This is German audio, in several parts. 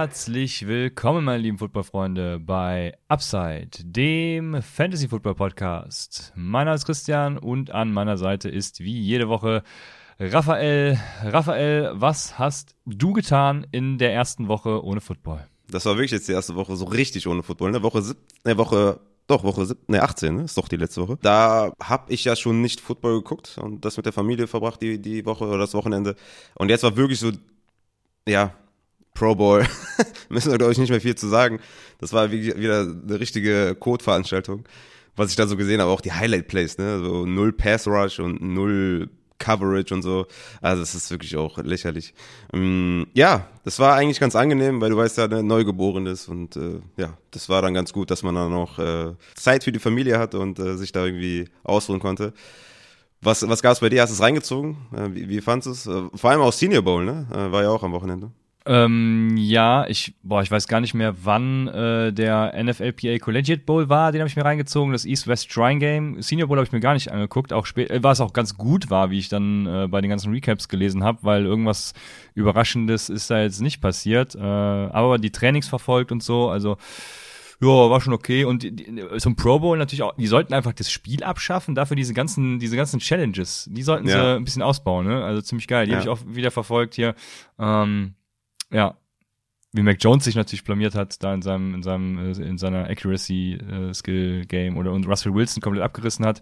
Herzlich willkommen, meine lieben Footballfreunde, bei Upside, dem Fantasy Football Podcast. Mein Name ist Christian und an meiner Seite ist wie jede Woche Raphael. Raphael, was hast du getan in der ersten Woche ohne Football? Das war wirklich jetzt die erste Woche so richtig ohne Football. Ne? Woche, sieb, ne, Woche doch, Woche sieb, ne, 18, ne? ist doch die letzte Woche. Da habe ich ja schon nicht Football geguckt und das mit der Familie verbracht, die, die Woche oder das Wochenende. Und jetzt war wirklich so, ja, Pro Bowl. Müssen wir, glaube ich, nicht mehr viel zu sagen. Das war wie, wieder eine richtige Code-Veranstaltung. Was ich da so gesehen habe, auch die Highlight-Plays, ne? So null Pass-Rush und null Coverage und so. Also das ist wirklich auch lächerlich. Ähm, ja, das war eigentlich ganz angenehm, weil du weißt ja, ne, neugeboren ist und äh, ja, das war dann ganz gut, dass man dann auch äh, Zeit für die Familie hat und äh, sich da irgendwie ausruhen konnte. Was, was gab es bei dir? Hast du es reingezogen? Äh, wie, wie fandest du es? Äh, vor allem auch Senior Bowl, ne? Äh, war ja auch am Wochenende. Ähm, ja, ich, boah, ich weiß gar nicht mehr, wann äh, der NFLPA Collegiate Bowl war, den habe ich mir reingezogen, das East-West Shrine Game. Senior Bowl habe ich mir gar nicht angeguckt, auch spät, äh, war es auch ganz gut war, wie ich dann äh, bei den ganzen Recaps gelesen habe, weil irgendwas Überraschendes ist da jetzt nicht passiert. Äh, aber die Trainings verfolgt und so, also ja, war schon okay. Und die, die, zum Pro Bowl natürlich auch, die sollten einfach das Spiel abschaffen, dafür diese ganzen, diese ganzen Challenges, die sollten ja. sie ein bisschen ausbauen, ne? Also ziemlich geil. Die ja. habe ich auch wieder verfolgt hier. Ähm, ja. Wie Mac Jones sich natürlich blamiert hat, da in seinem, in seinem, äh, in seiner Accuracy äh, Skill Game oder und Russell Wilson komplett abgerissen hat.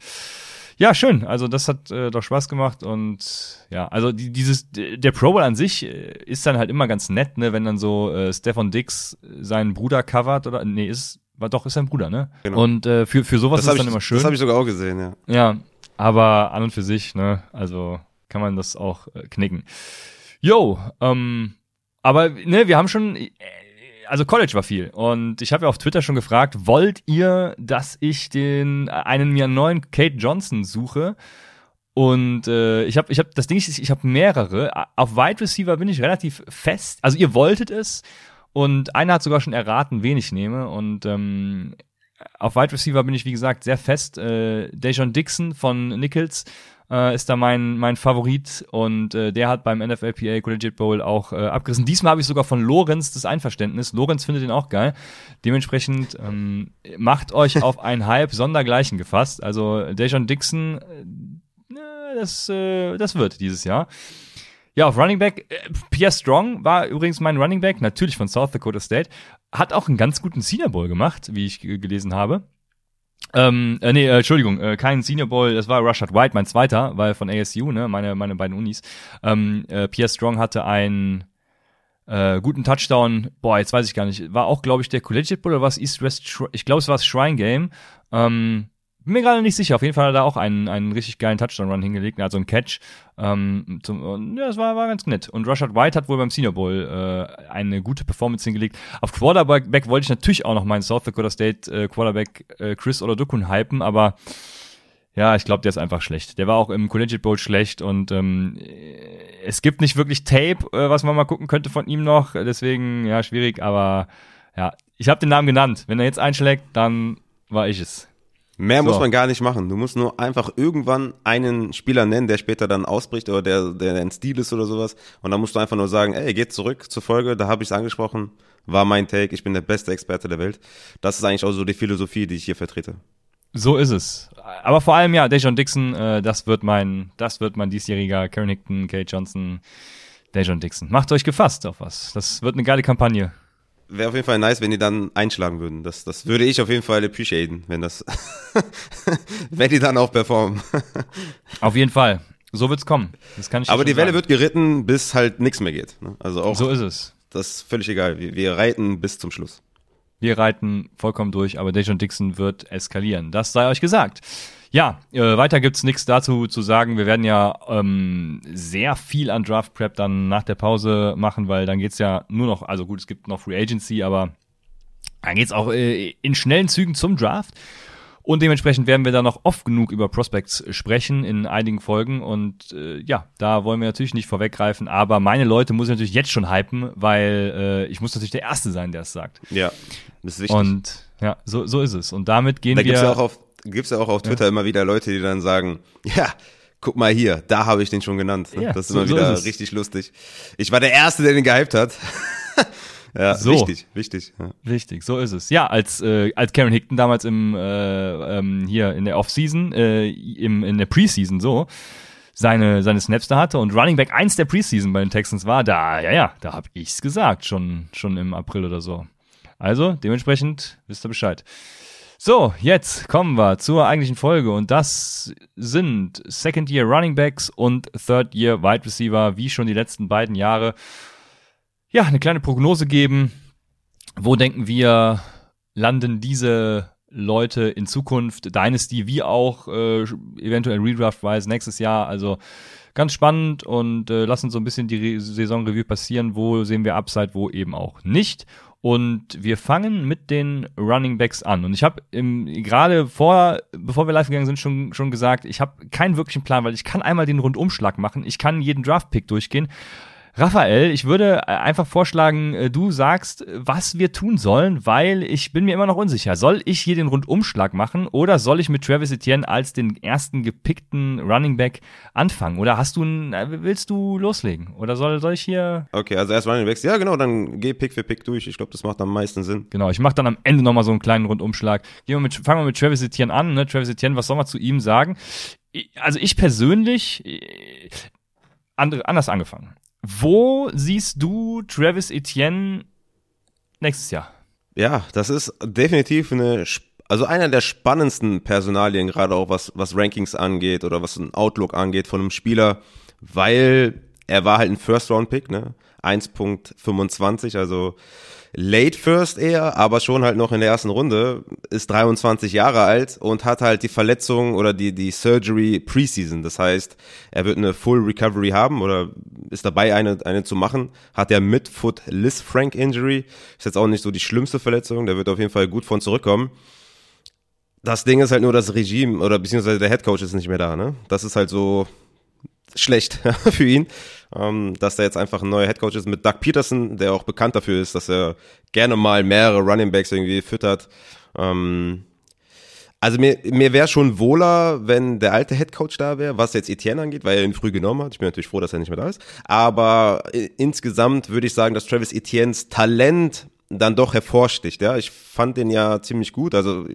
Ja, schön. Also das hat äh, doch Spaß gemacht und ja, also die, dieses der Pro Bowl an sich äh, ist dann halt immer ganz nett, ne, wenn dann so äh, Stefan Dix seinen Bruder covert oder nee, ist war doch ist sein Bruder, ne? Genau. Und äh, für für sowas das ist dann ich, immer schön. Das habe ich sogar auch gesehen, ja. Ja, aber an und für sich, ne, also kann man das auch äh, knicken. Yo, ähm aber ne, wir haben schon, äh, also College war viel und ich habe ja auf Twitter schon gefragt, wollt ihr, dass ich den einen mir neuen Kate Johnson suche? Und äh, ich habe, ich habe, das Ding ist, ich habe mehrere. Auf Wide Receiver bin ich relativ fest. Also ihr wolltet es und einer hat sogar schon erraten, wen ich nehme. Und ähm, auf Wide Receiver bin ich wie gesagt sehr fest. Äh, Dejon Dixon von Nichols äh, ist da mein, mein Favorit und äh, der hat beim NFLPA Collegiate Bowl auch äh, abgerissen. Diesmal habe ich sogar von Lorenz das Einverständnis. Lorenz findet ihn auch geil. Dementsprechend ähm, macht euch auf ein Hype sondergleichen gefasst. Also Dejon Dixon, äh, das, äh, das wird dieses Jahr. Ja, auf Running Back, äh, Pierre Strong war übrigens mein Running Back, natürlich von South Dakota State. Hat auch einen ganz guten Senior Bowl gemacht, wie ich gelesen habe. Ähm, äh, nee, äh, Entschuldigung, äh, kein Senior Bowl, das war Rashad White, mein zweiter, weil von ASU, ne, meine, meine beiden Unis. Ähm, äh, Pierre Strong hatte einen äh, guten Touchdown, boah, jetzt weiß ich gar nicht, war auch, glaube ich, der Collegiate Bowl oder was East West, ich glaube, es war das Shrine Game. Ähm, bin mir gerade nicht sicher. Auf jeden Fall hat er auch einen, einen richtig geilen Touchdown-Run hingelegt, also einen Catch. Ähm, zum, ja, das war, war ganz nett. Und Rashad White hat wohl beim Senior Bowl äh, eine gute Performance hingelegt. Auf Quarterback wollte ich natürlich auch noch meinen South Dakota State äh, Quarterback äh, Chris Olodokun hypen, aber ja, ich glaube, der ist einfach schlecht. Der war auch im Collegiate Bowl schlecht und ähm, es gibt nicht wirklich Tape, äh, was man mal gucken könnte von ihm noch. Deswegen, ja, schwierig, aber ja, ich habe den Namen genannt. Wenn er jetzt einschlägt, dann war ich es. Mehr so. muss man gar nicht machen. Du musst nur einfach irgendwann einen Spieler nennen, der später dann ausbricht oder der, der ein Stil ist oder sowas. Und dann musst du einfach nur sagen, ey, geht zurück zur Folge, da habe ich es angesprochen, war mein Take, ich bin der beste Experte der Welt. Das ist eigentlich auch so die Philosophie, die ich hier vertrete. So ist es. Aber vor allem, ja, Dejon Dixon, äh, das wird mein, das wird mein diesjähriger Karen Hickton, Kate Johnson, Dejon Dixon. Macht euch gefasst auf was. Das wird eine geile Kampagne wäre auf jeden Fall nice, wenn die dann einschlagen würden. Das, das würde ich auf jeden Fall appreciaten, wenn das, wenn die dann auch performen. auf jeden Fall. So wird's kommen. Das kann ich Aber die Welle sagen. wird geritten, bis halt nichts mehr geht. Ne? Also auch. So ist es. Das ist völlig egal. Wir, wir reiten bis zum Schluss. Wir reiten vollkommen durch, aber Dejon Dixon wird eskalieren. Das sei euch gesagt. Ja, äh, weiter gibt's nichts dazu zu sagen. Wir werden ja ähm, sehr viel an Draft Prep dann nach der Pause machen, weil dann geht's ja nur noch, also gut, es gibt noch Free Agency, aber dann geht's auch äh, in schnellen Zügen zum Draft. Und dementsprechend werden wir da noch oft genug über Prospects sprechen in einigen Folgen. Und äh, ja, da wollen wir natürlich nicht vorweggreifen. Aber meine Leute muss ich natürlich jetzt schon hypen, weil äh, ich muss natürlich der Erste sein, der es sagt. Ja, das ist wichtig. Und ja, so, so ist es. Und damit gehen da wir. Gibt's ja auch auf gibt's ja auch auf Twitter ja. immer wieder Leute, die dann sagen, ja, guck mal hier, da habe ich den schon genannt. Ja, das ist so, immer wieder so ist richtig lustig. Ich war der Erste, der den gehypt hat. Ja, So. wichtig, wichtig. Ja. Richtig, so ist es. Ja, als, äh, als Karen Hickton damals im äh, ähm, hier in der Offseason, äh, im, in der Preseason so, seine, seine Snaps da hatte und Running Back 1 der Preseason bei den Texans war, da, ja, ja, da hab ich's gesagt, schon, schon im April oder so. Also, dementsprechend wisst ihr Bescheid. So, jetzt kommen wir zur eigentlichen Folge und das sind Second Year Running Backs und Third Year Wide Receiver, wie schon die letzten beiden Jahre. Ja, eine kleine Prognose geben. Wo denken wir, landen diese Leute in Zukunft, Dynasty wie auch äh, eventuell Redraft-wise nächstes Jahr? Also ganz spannend und äh, lassen so ein bisschen die Re Saisonreview passieren. Wo sehen wir Upside, wo eben auch nicht. Und wir fangen mit den Running Backs an. Und ich habe gerade vor, bevor wir live gegangen sind, schon, schon gesagt, ich habe keinen wirklichen Plan, weil ich kann einmal den Rundumschlag machen. Ich kann jeden Draft-Pick durchgehen. Raphael, ich würde äh, einfach vorschlagen, äh, du sagst, was wir tun sollen, weil ich bin mir immer noch unsicher. Soll ich hier den Rundumschlag machen oder soll ich mit Travis Etienne als den ersten gepickten Running Back anfangen? Oder hast du ein, äh, willst du loslegen? Oder soll, soll ich hier Okay, also erst Running Backs. Ja, genau, dann geh Pick für Pick durch. Ich glaube, das macht am meisten Sinn. Genau, ich mache dann am Ende nochmal so einen kleinen Rundumschlag. Gehen wir mit, fangen wir mit Travis Etienne an. Ne? Travis Etienne, was soll man zu ihm sagen? Also ich persönlich, andere, anders angefangen. Wo siehst du Travis Etienne nächstes Jahr? Ja, das ist definitiv eine, also einer der spannendsten Personalien, gerade auch was, was Rankings angeht oder was ein Outlook angeht von einem Spieler, weil er war halt ein First-Round-Pick, ne? 1.25, also late first eher, aber schon halt noch in der ersten Runde, ist 23 Jahre alt und hat halt die Verletzung oder die, die Surgery Preseason. Das heißt, er wird eine Full Recovery haben oder ist dabei, eine, eine zu machen. Hat er mit Foot Liz Frank Injury. Ist jetzt auch nicht so die schlimmste Verletzung. Der wird auf jeden Fall gut von zurückkommen. Das Ding ist halt nur das Regime oder beziehungsweise der Head Coach ist nicht mehr da, ne? Das ist halt so schlecht für ihn, ähm, dass da jetzt einfach ein neuer Head Coach ist mit Doug Peterson, der auch bekannt dafür ist, dass er gerne mal mehrere Running Backs irgendwie füttert. Ähm, also mir, mir wäre schon wohler, wenn der alte Head Coach da wäre, was jetzt Etienne angeht, weil er ihn früh genommen hat. Ich bin natürlich froh, dass er nicht mehr da ist. Aber i- insgesamt würde ich sagen, dass Travis Etiennes Talent dann doch hervorsticht. Ja, ich fand den ja ziemlich gut. Also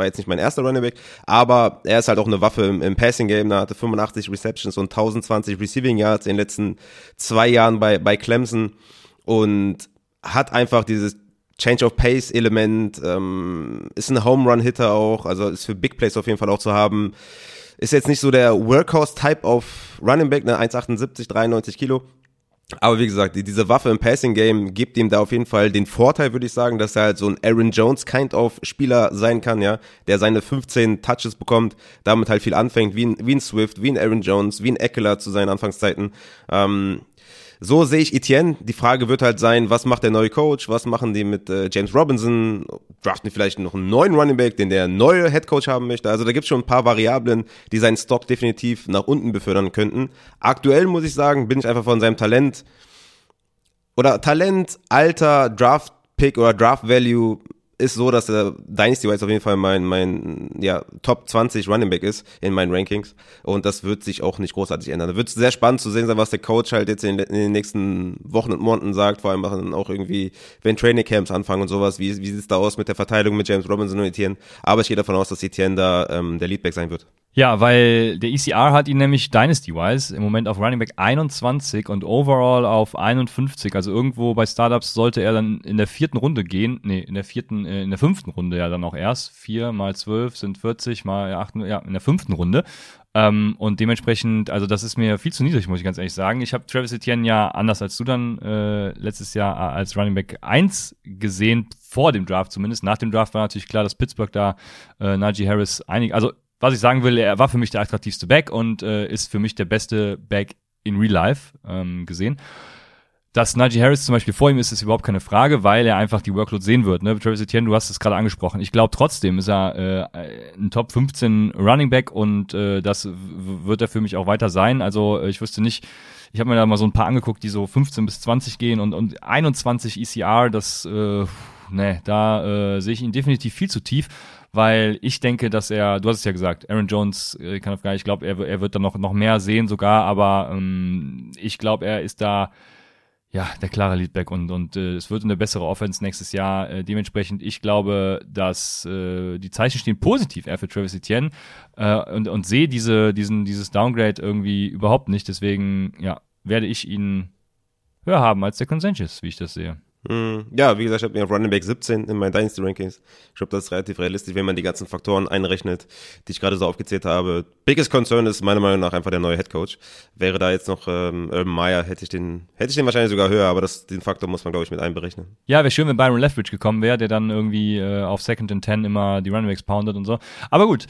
war jetzt nicht mein erster Running Back, aber er ist halt auch eine Waffe im, im Passing Game. Er hatte 85 Receptions und 1020 Receiving Yards in den letzten zwei Jahren bei, bei Clemson und hat einfach dieses Change of Pace Element, ähm, ist ein Home Run Hitter auch, also ist für Big Plays auf jeden Fall auch zu haben. Ist jetzt nicht so der Workhorse Type auf Running Back, ne, 1,78, 93 Kilo. Aber wie gesagt, die, diese Waffe im Passing Game gibt ihm da auf jeden Fall den Vorteil, würde ich sagen, dass er halt so ein Aaron Jones kind of Spieler sein kann, ja, der seine 15 Touches bekommt, damit halt viel anfängt, wie ein, wie ein Swift, wie ein Aaron Jones, wie ein Eckler zu seinen Anfangszeiten. Ähm, so sehe ich Etienne. Die Frage wird halt sein, was macht der neue Coach? Was machen die mit äh, James Robinson? Draften vielleicht noch einen neuen Running Back, den der neue Head Coach haben möchte? Also da gibt es schon ein paar Variablen, die seinen Stock definitiv nach unten befördern könnten. Aktuell muss ich sagen, bin ich einfach von seinem Talent oder Talent, Alter, Draft Pick oder Draft Value ist so, dass der Dynasty Wise auf jeden Fall mein, mein ja, Top 20 Running Back ist in meinen Rankings. Und das wird sich auch nicht großartig ändern. Da wird es sehr spannend zu sehen sein, was der Coach halt jetzt in, in den nächsten Wochen und Monaten sagt. Vor allem dann auch irgendwie, wenn Training Camps anfangen und sowas. Wie, wie sieht es da aus mit der Verteilung mit James Robinson und Etienne? Aber ich gehe davon aus, dass Etienne da ähm, der Leadback sein wird. Ja, weil der ECR hat ihn nämlich Dynasty-wise im Moment auf Running Back 21 und overall auf 51. Also irgendwo bei Startups sollte er dann in der vierten Runde gehen. Nee, in der vierten, äh, in der fünften Runde ja dann auch erst. Vier mal zwölf sind 40 mal acht, ja, in der fünften Runde. Ähm, und dementsprechend, also das ist mir viel zu niedrig, muss ich ganz ehrlich sagen. Ich habe Travis Etienne ja anders als du dann äh, letztes Jahr äh, als Running Back 1 gesehen, vor dem Draft zumindest. Nach dem Draft war natürlich klar, dass Pittsburgh da äh, Najee Harris einig, also was ich sagen will, er war für mich der attraktivste Back und äh, ist für mich der beste Back in Real Life ähm, gesehen. Dass Najee Harris zum Beispiel vor ihm ist, ist überhaupt keine Frage, weil er einfach die Workload sehen wird. Ne? Travis Etienne, du hast es gerade angesprochen. Ich glaube trotzdem ist er äh, ein Top 15 Running Back und äh, das wird er für mich auch weiter sein. Also äh, ich wüsste nicht, ich habe mir da mal so ein paar angeguckt, die so 15 bis 20 gehen und, und 21 ECR, das, äh, ne, da äh, sehe ich ihn definitiv viel zu tief weil ich denke, dass er, du hast es ja gesagt, Aaron Jones äh, kann auf gar ich glaube, er, er wird da noch, noch mehr sehen sogar, aber ähm, ich glaube, er ist da ja, der klare Leadback und, und äh, es wird eine bessere Offense nächstes Jahr. Äh, dementsprechend, ich glaube, dass äh, die Zeichen stehen positiv eher für Travis Etienne äh, und, und sehe diese, diesen, dieses Downgrade irgendwie überhaupt nicht. Deswegen, ja, werde ich ihn höher haben als der Consensus, wie ich das sehe. Hm, ja, wie gesagt, ich habe mir auf Running Back 17 in meinen Dynasty Rankings. Ich glaube, das ist relativ realistisch, wenn man die ganzen Faktoren einrechnet, die ich gerade so aufgezählt habe. Biggest Concern ist meiner Meinung nach einfach der neue Head Coach. Wäre da jetzt noch ähm, Urban Meyer, hätte ich den, hätte ich den wahrscheinlich sogar höher, aber das, den Faktor muss man, glaube ich, mit einberechnen. Ja, wäre schön, wenn Byron Leftwich gekommen wäre, der dann irgendwie äh, auf Second and Ten immer die Running Backs poundet und so. Aber gut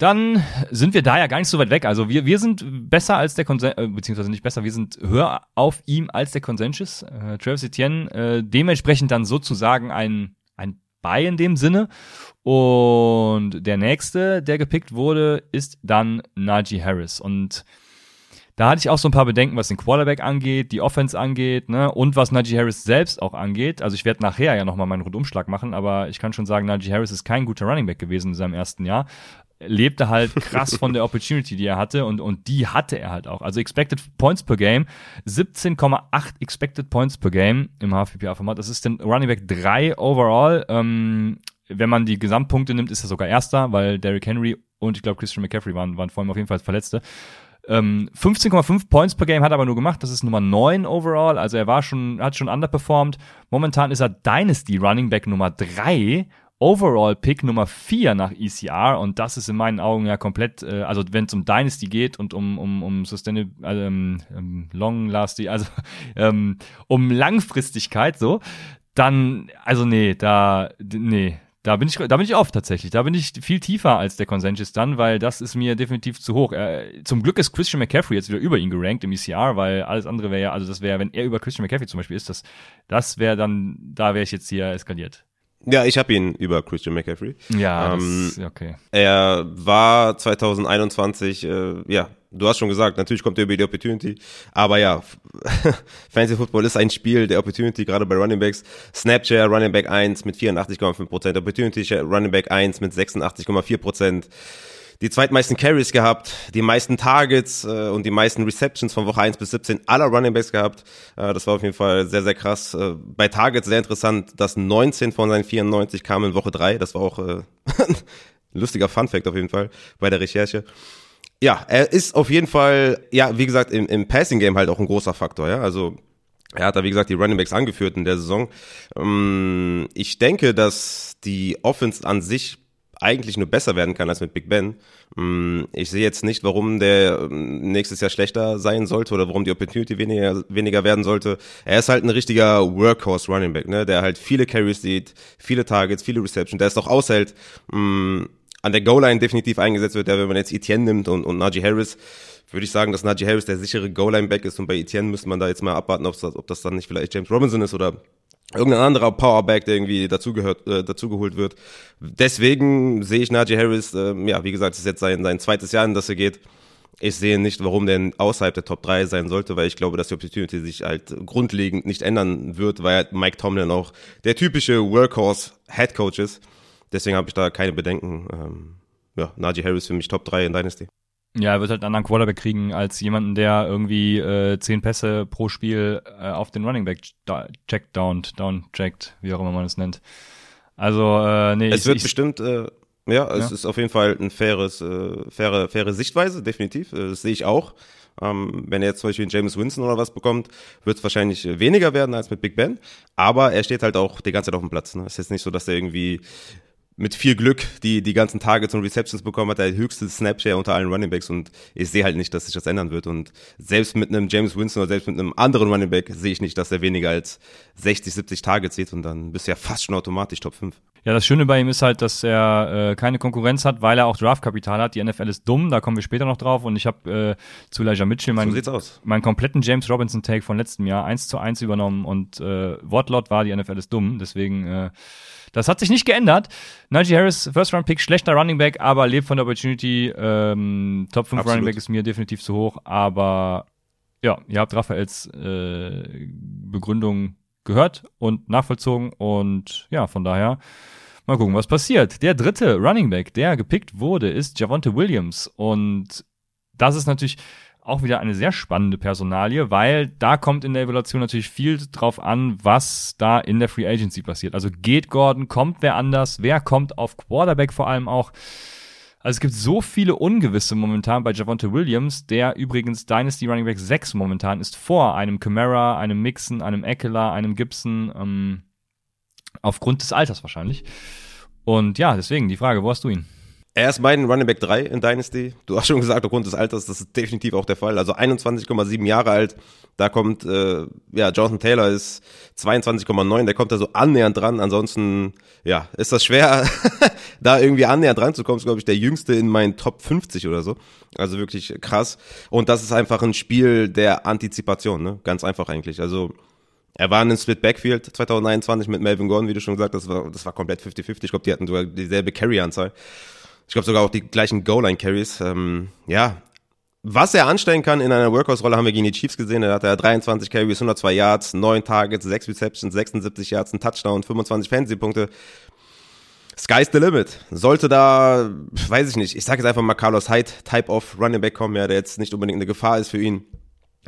dann sind wir da ja gar nicht so weit weg. Also wir, wir sind besser als der Konsensus, äh, beziehungsweise nicht besser, wir sind höher auf ihm als der Consensus. Äh, Travis Etienne, äh, dementsprechend dann sozusagen ein, ein Buy in dem Sinne. Und der nächste, der gepickt wurde, ist dann Najee Harris. Und da hatte ich auch so ein paar Bedenken, was den Quarterback angeht, die Offense angeht, ne, und was Najee Harris selbst auch angeht. Also ich werde nachher ja nochmal meinen Rundumschlag machen, aber ich kann schon sagen, Najee Harris ist kein guter Running Back gewesen in seinem ersten Jahr lebte halt krass von der Opportunity, die er hatte und, und die hatte er halt auch. Also Expected Points per Game, 17,8 Expected Points per Game im HFPA-Format. Das ist den Running Back 3 overall. Ähm, wenn man die Gesamtpunkte nimmt, ist er sogar Erster, weil Derrick Henry und ich glaube Christian McCaffrey waren, waren vor allem auf jeden Fall Verletzte. Ähm, 15,5 Points per Game hat er aber nur gemacht. Das ist Nummer 9 overall. Also er war schon, hat schon underperformed. Momentan ist er Dynasty Running Back Nummer 3 Overall-Pick Nummer 4 nach ECR und das ist in meinen Augen ja komplett, äh, also wenn es um Dynasty geht und um, um, um Sustainable, ähm, ähm, Long Lasting, also ähm, um Langfristigkeit so, dann, also nee, da, nee, da bin ich, da bin ich oft tatsächlich. Da bin ich viel tiefer als der Consensus dann, weil das ist mir definitiv zu hoch. Äh, zum Glück ist Christian McCaffrey jetzt wieder über ihn gerankt im ECR, weil alles andere wäre ja, also das wäre, wenn er über Christian McCaffrey zum Beispiel ist, das, das wäre dann, da wäre ich jetzt hier eskaliert. Ja, ich habe ihn über Christian McCaffrey. Ja, ähm, das, okay. Er war 2021, äh, ja, du hast schon gesagt, natürlich kommt er über die Opportunity, aber ja, Fantasy Football ist ein Spiel der Opportunity, gerade bei Running Backs. Snapchat Running Back 1 mit 84,5%, Opportunity Running Back 1 mit 86,4% die zweitmeisten Carries gehabt, die meisten Targets äh, und die meisten Receptions von Woche 1 bis 17 aller Running Backs gehabt. Äh, das war auf jeden Fall sehr, sehr krass. Äh, bei Targets sehr interessant, dass 19 von seinen 94 kamen in Woche 3. Das war auch äh, lustiger Fun Fact auf jeden Fall bei der Recherche. Ja, er ist auf jeden Fall, ja, wie gesagt, im, im Passing Game halt auch ein großer Faktor, ja. Also er hat da, wie gesagt, die Running Backs angeführt in der Saison. Ähm, ich denke, dass die Offense an sich eigentlich nur besser werden kann als mit Big Ben. Mm, ich sehe jetzt nicht, warum der ähm, nächstes Jahr schlechter sein sollte oder warum die Opportunity weniger, weniger werden sollte. Er ist halt ein richtiger Workhorse Running Back, ne, der halt viele Carries sieht, viele Targets, viele Receptions, der es doch aushält, mh, mm, an der Goal-Line definitiv eingesetzt wird, der, wenn man jetzt Etienne nimmt und, und Najee Harris, würde ich sagen, dass Najee Harris der sichere Goal-Line-Back ist und bei Etienne müsste man da jetzt mal abwarten, ob das, ob das dann nicht vielleicht James Robinson ist oder irgendein anderer Powerback, der irgendwie dazugehört, äh, dazugeholt wird. Deswegen sehe ich Najee Harris, äh, ja, wie gesagt, es ist jetzt sein, sein zweites Jahr, in das er geht. Ich sehe nicht, warum der außerhalb der Top 3 sein sollte, weil ich glaube, dass die Opportunity sich halt grundlegend nicht ändern wird, weil Mike Tomlin auch der typische Workhorse Head Coach ist. Deswegen habe ich da keine Bedenken. Ähm, ja, Najee Harris für mich Top 3 in Dynasty. Ja, er wird halt einen anderen Quarterback kriegen als jemanden, der irgendwie äh, zehn Pässe pro Spiel äh, auf den Running Back checkt, down, down checkt, wie auch immer man es nennt. Also, äh, nee. Es ich, wird ich, bestimmt, äh, ja, es ja. ist auf jeden Fall ein faires, äh, faire, faire Sichtweise, definitiv. Äh, das sehe ich auch. Ähm, wenn er jetzt zum Beispiel James Winston oder was bekommt, wird es wahrscheinlich weniger werden als mit Big Ben. Aber er steht halt auch die ganze Zeit auf dem Platz. Ne? Es ist jetzt nicht so, dass er irgendwie mit viel Glück die, die ganzen Targets und Receptions bekommen hat, der höchste Snapshare unter allen Runningbacks und ich sehe halt nicht, dass sich das ändern wird und selbst mit einem James Winston oder selbst mit einem anderen Runningback sehe ich nicht, dass er weniger als 60, 70 Targets sieht und dann bist du ja fast schon automatisch Top 5. Ja, das Schöne bei ihm ist halt, dass er äh, keine Konkurrenz hat, weil er auch Draftkapital hat. Die NFL ist dumm, da kommen wir später noch drauf. Und ich habe äh, zu Elijah Mitchell meinen, so meinen kompletten James Robinson Take von letztem Jahr eins zu eins übernommen und äh, Wortlaut war, die NFL ist dumm. Deswegen äh, das hat sich nicht geändert. Najee Harris, First Round Pick, schlechter Running Back, aber lebt von der Opportunity. Ähm, Top 5 Absolut. Running Back ist mir definitiv zu hoch, aber ja, ihr habt Raphaels äh, Begründung gehört und nachvollzogen und ja, von daher mal gucken, was passiert. Der dritte Running Back, der gepickt wurde, ist Javonte Williams und das ist natürlich auch wieder eine sehr spannende Personalie, weil da kommt in der Evaluation natürlich viel drauf an, was da in der Free Agency passiert. Also geht Gordon, kommt wer anders, wer kommt auf Quarterback vor allem auch. Also es gibt so viele Ungewisse momentan bei Javonte Williams, der übrigens Dynasty Running Back 6 momentan ist, vor einem Camara, einem Mixon, einem Eckler, einem Gibson, ähm, aufgrund des Alters wahrscheinlich. Und ja, deswegen die Frage, wo hast du ihn? Er ist mein Running Back 3 in Dynasty. Du hast schon gesagt, aufgrund des Alters, das ist definitiv auch der Fall. Also 21,7 Jahre alt. Da kommt, äh, ja, Jonathan Taylor ist 22,9. Der kommt da so annähernd dran. Ansonsten, ja, ist das schwer, da irgendwie annähernd dran zu kommen. Ist, glaube ich, der jüngste in meinen Top 50 oder so. Also wirklich krass. Und das ist einfach ein Spiel der Antizipation, ne? Ganz einfach eigentlich. Also, er war in einem Split Backfield 2021 mit Melvin Gordon, wie du schon gesagt hast. Das war, das war komplett 50-50. Ich glaube, die hatten sogar dieselbe Carry-Anzahl. Ich glaube sogar auch die gleichen Goal-Line-Carries. Ähm, ja, was er anstellen kann in einer Workhorse-Rolle, haben wir gegen die Chiefs gesehen. Da hat er 23 Carries, 102 Yards, 9 Targets, 6 Receptions, 76 Yards, ein Touchdown, 25 Fantasy-Punkte. Sky's the limit. Sollte da, weiß ich nicht, ich sage jetzt einfach mal Carlos Hyde, Type of Running Back kommen, ja, der jetzt nicht unbedingt eine Gefahr ist für ihn.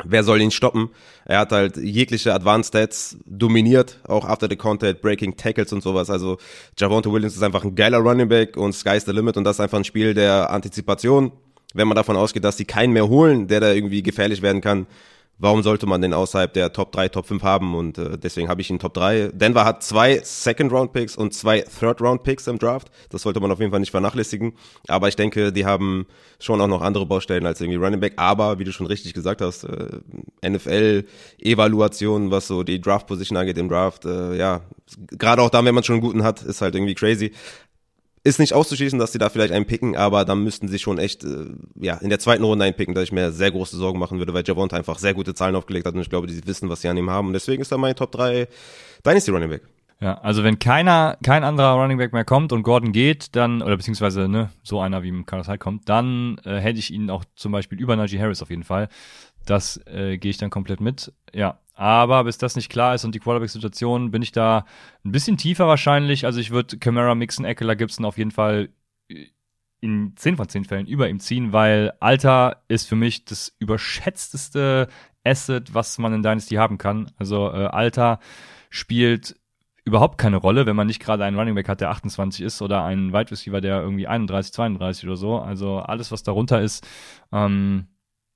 Wer soll ihn stoppen? Er hat halt jegliche Advanced Stats dominiert, auch after the contact, breaking tackles und sowas. Also Javonte Williams ist einfach ein geiler Running Back und sky's the limit und das ist einfach ein Spiel der Antizipation. Wenn man davon ausgeht, dass die keinen mehr holen, der da irgendwie gefährlich werden kann, warum sollte man den außerhalb der Top 3, Top 5 haben? Und äh, deswegen habe ich ihn Top 3. Denver hat zwei Second-Round-Picks und zwei Third-Round-Picks im Draft. Das sollte man auf jeden Fall nicht vernachlässigen. Aber ich denke, die haben schon auch noch andere Baustellen als irgendwie Running Back. Aber, wie du schon richtig gesagt hast, äh, NFL-Evaluation, was so die Draft-Position angeht im Draft, äh, ja, gerade auch da, wenn man schon einen guten hat, ist halt irgendwie crazy. Ist nicht auszuschließen, dass sie da vielleicht einen picken, aber dann müssten sie schon echt äh, ja, in der zweiten Runde einen picken, dass ich mir sehr große Sorgen machen würde, weil Javonte einfach sehr gute Zahlen aufgelegt hat und ich glaube, die wissen, was sie an ihm haben. Und deswegen ist er mein Top 3 Dynasty Running Back. Ja, also wenn keiner, kein anderer Running Back mehr kommt und Gordon geht, dann, oder beziehungsweise ne, so einer wie Carlos Hyde kommt, dann äh, hätte ich ihn auch zum Beispiel über Najee Harris auf jeden Fall. Das äh, gehe ich dann komplett mit. Ja, aber bis das nicht klar ist und die Quarterback-Situation, bin ich da ein bisschen tiefer wahrscheinlich. Also ich würde Camara, Mixon, Eckler, Gibson auf jeden Fall in 10 von 10 Fällen über ihm ziehen, weil Alter ist für mich das überschätzteste Asset, was man in Dynasty haben kann. Also äh, Alter spielt überhaupt keine Rolle, wenn man nicht gerade einen Running Back hat, der 28 ist oder einen Wide Receiver, der irgendwie 31, 32 oder so. Also alles, was darunter ist, ähm,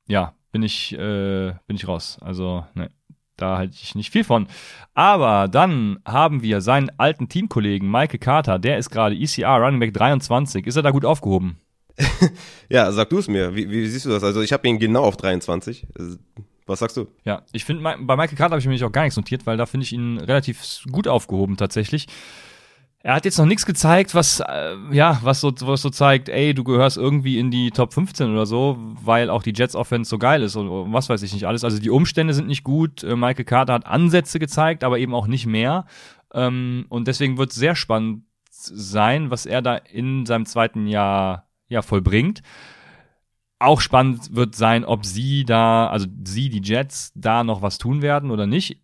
ja, bin ich, äh, bin ich raus. Also, ne. Da halte ich nicht viel von. Aber dann haben wir seinen alten Teamkollegen Michael Carter, der ist gerade ECR Running Back 23. Ist er da gut aufgehoben? ja, sag du es mir. Wie, wie, siehst du das? Also ich habe ihn genau auf 23. Was sagst du? Ja, ich finde, bei Michael Carter habe ich mir auch gar nichts notiert, weil da finde ich ihn relativ gut aufgehoben tatsächlich er hat jetzt noch nichts gezeigt, was äh, ja, was so, was so zeigt, ey, du gehörst irgendwie in die Top 15 oder so, weil auch die Jets Offense so geil ist und was weiß ich nicht alles. Also die Umstände sind nicht gut. Äh, Michael Carter hat Ansätze gezeigt, aber eben auch nicht mehr. Ähm, und deswegen wird es sehr spannend sein, was er da in seinem zweiten Jahr ja vollbringt auch spannend wird sein, ob sie da, also sie, die Jets, da noch was tun werden oder nicht.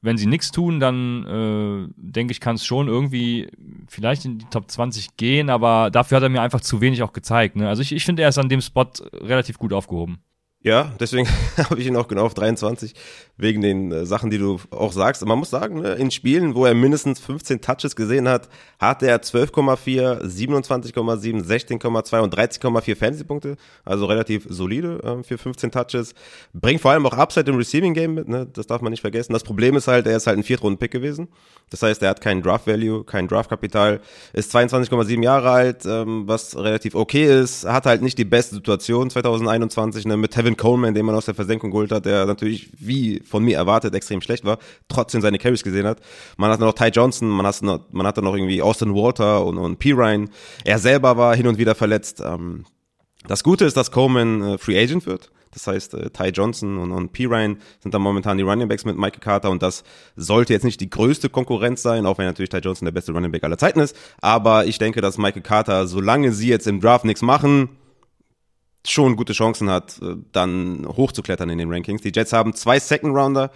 Wenn sie nichts tun, dann äh, denke ich, kann es schon irgendwie vielleicht in die Top 20 gehen, aber dafür hat er mir einfach zu wenig auch gezeigt. Ne? Also ich, ich finde, er ist an dem Spot relativ gut aufgehoben. Ja, deswegen habe ich ihn auch genau auf 23, wegen den äh, Sachen, die du auch sagst. Man muss sagen, ne, in Spielen, wo er mindestens 15 Touches gesehen hat, hatte er 12,4, 27,7, 16,2 und 13,4 Fantasy-Punkte. Also relativ solide äh, für 15 Touches. Bringt vor allem auch Upside im Receiving Game mit, ne? das darf man nicht vergessen. Das Problem ist halt, er ist halt ein Viertrunden-Pick gewesen. Das heißt, er hat keinen Draft-Value, kein Draft-Kapital, ist 22,7 Jahre alt, ähm, was relativ okay ist, hat halt nicht die beste Situation 2021 ne, mit Tevin Tevin Coleman, den man aus der Versenkung geholt hat, der natürlich, wie von mir erwartet, extrem schlecht war, trotzdem seine Carries gesehen hat. Man hat noch Ty Johnson, man, hat noch, man hatte noch irgendwie Austin Walter und, und P. Ryan. Er selber war hin und wieder verletzt. Ähm, das Gute ist, dass Coleman äh, Free Agent wird. Das heißt, äh, Ty Johnson und, und P. Ryan sind dann momentan die Running Backs mit Michael Carter und das sollte jetzt nicht die größte Konkurrenz sein, auch wenn natürlich Ty Johnson der beste Running Back aller Zeiten ist. Aber ich denke, dass Michael Carter, solange sie jetzt im Draft nichts machen, schon gute Chancen hat, äh, dann hochzuklettern in den Rankings. Die Jets haben zwei Second Rounder,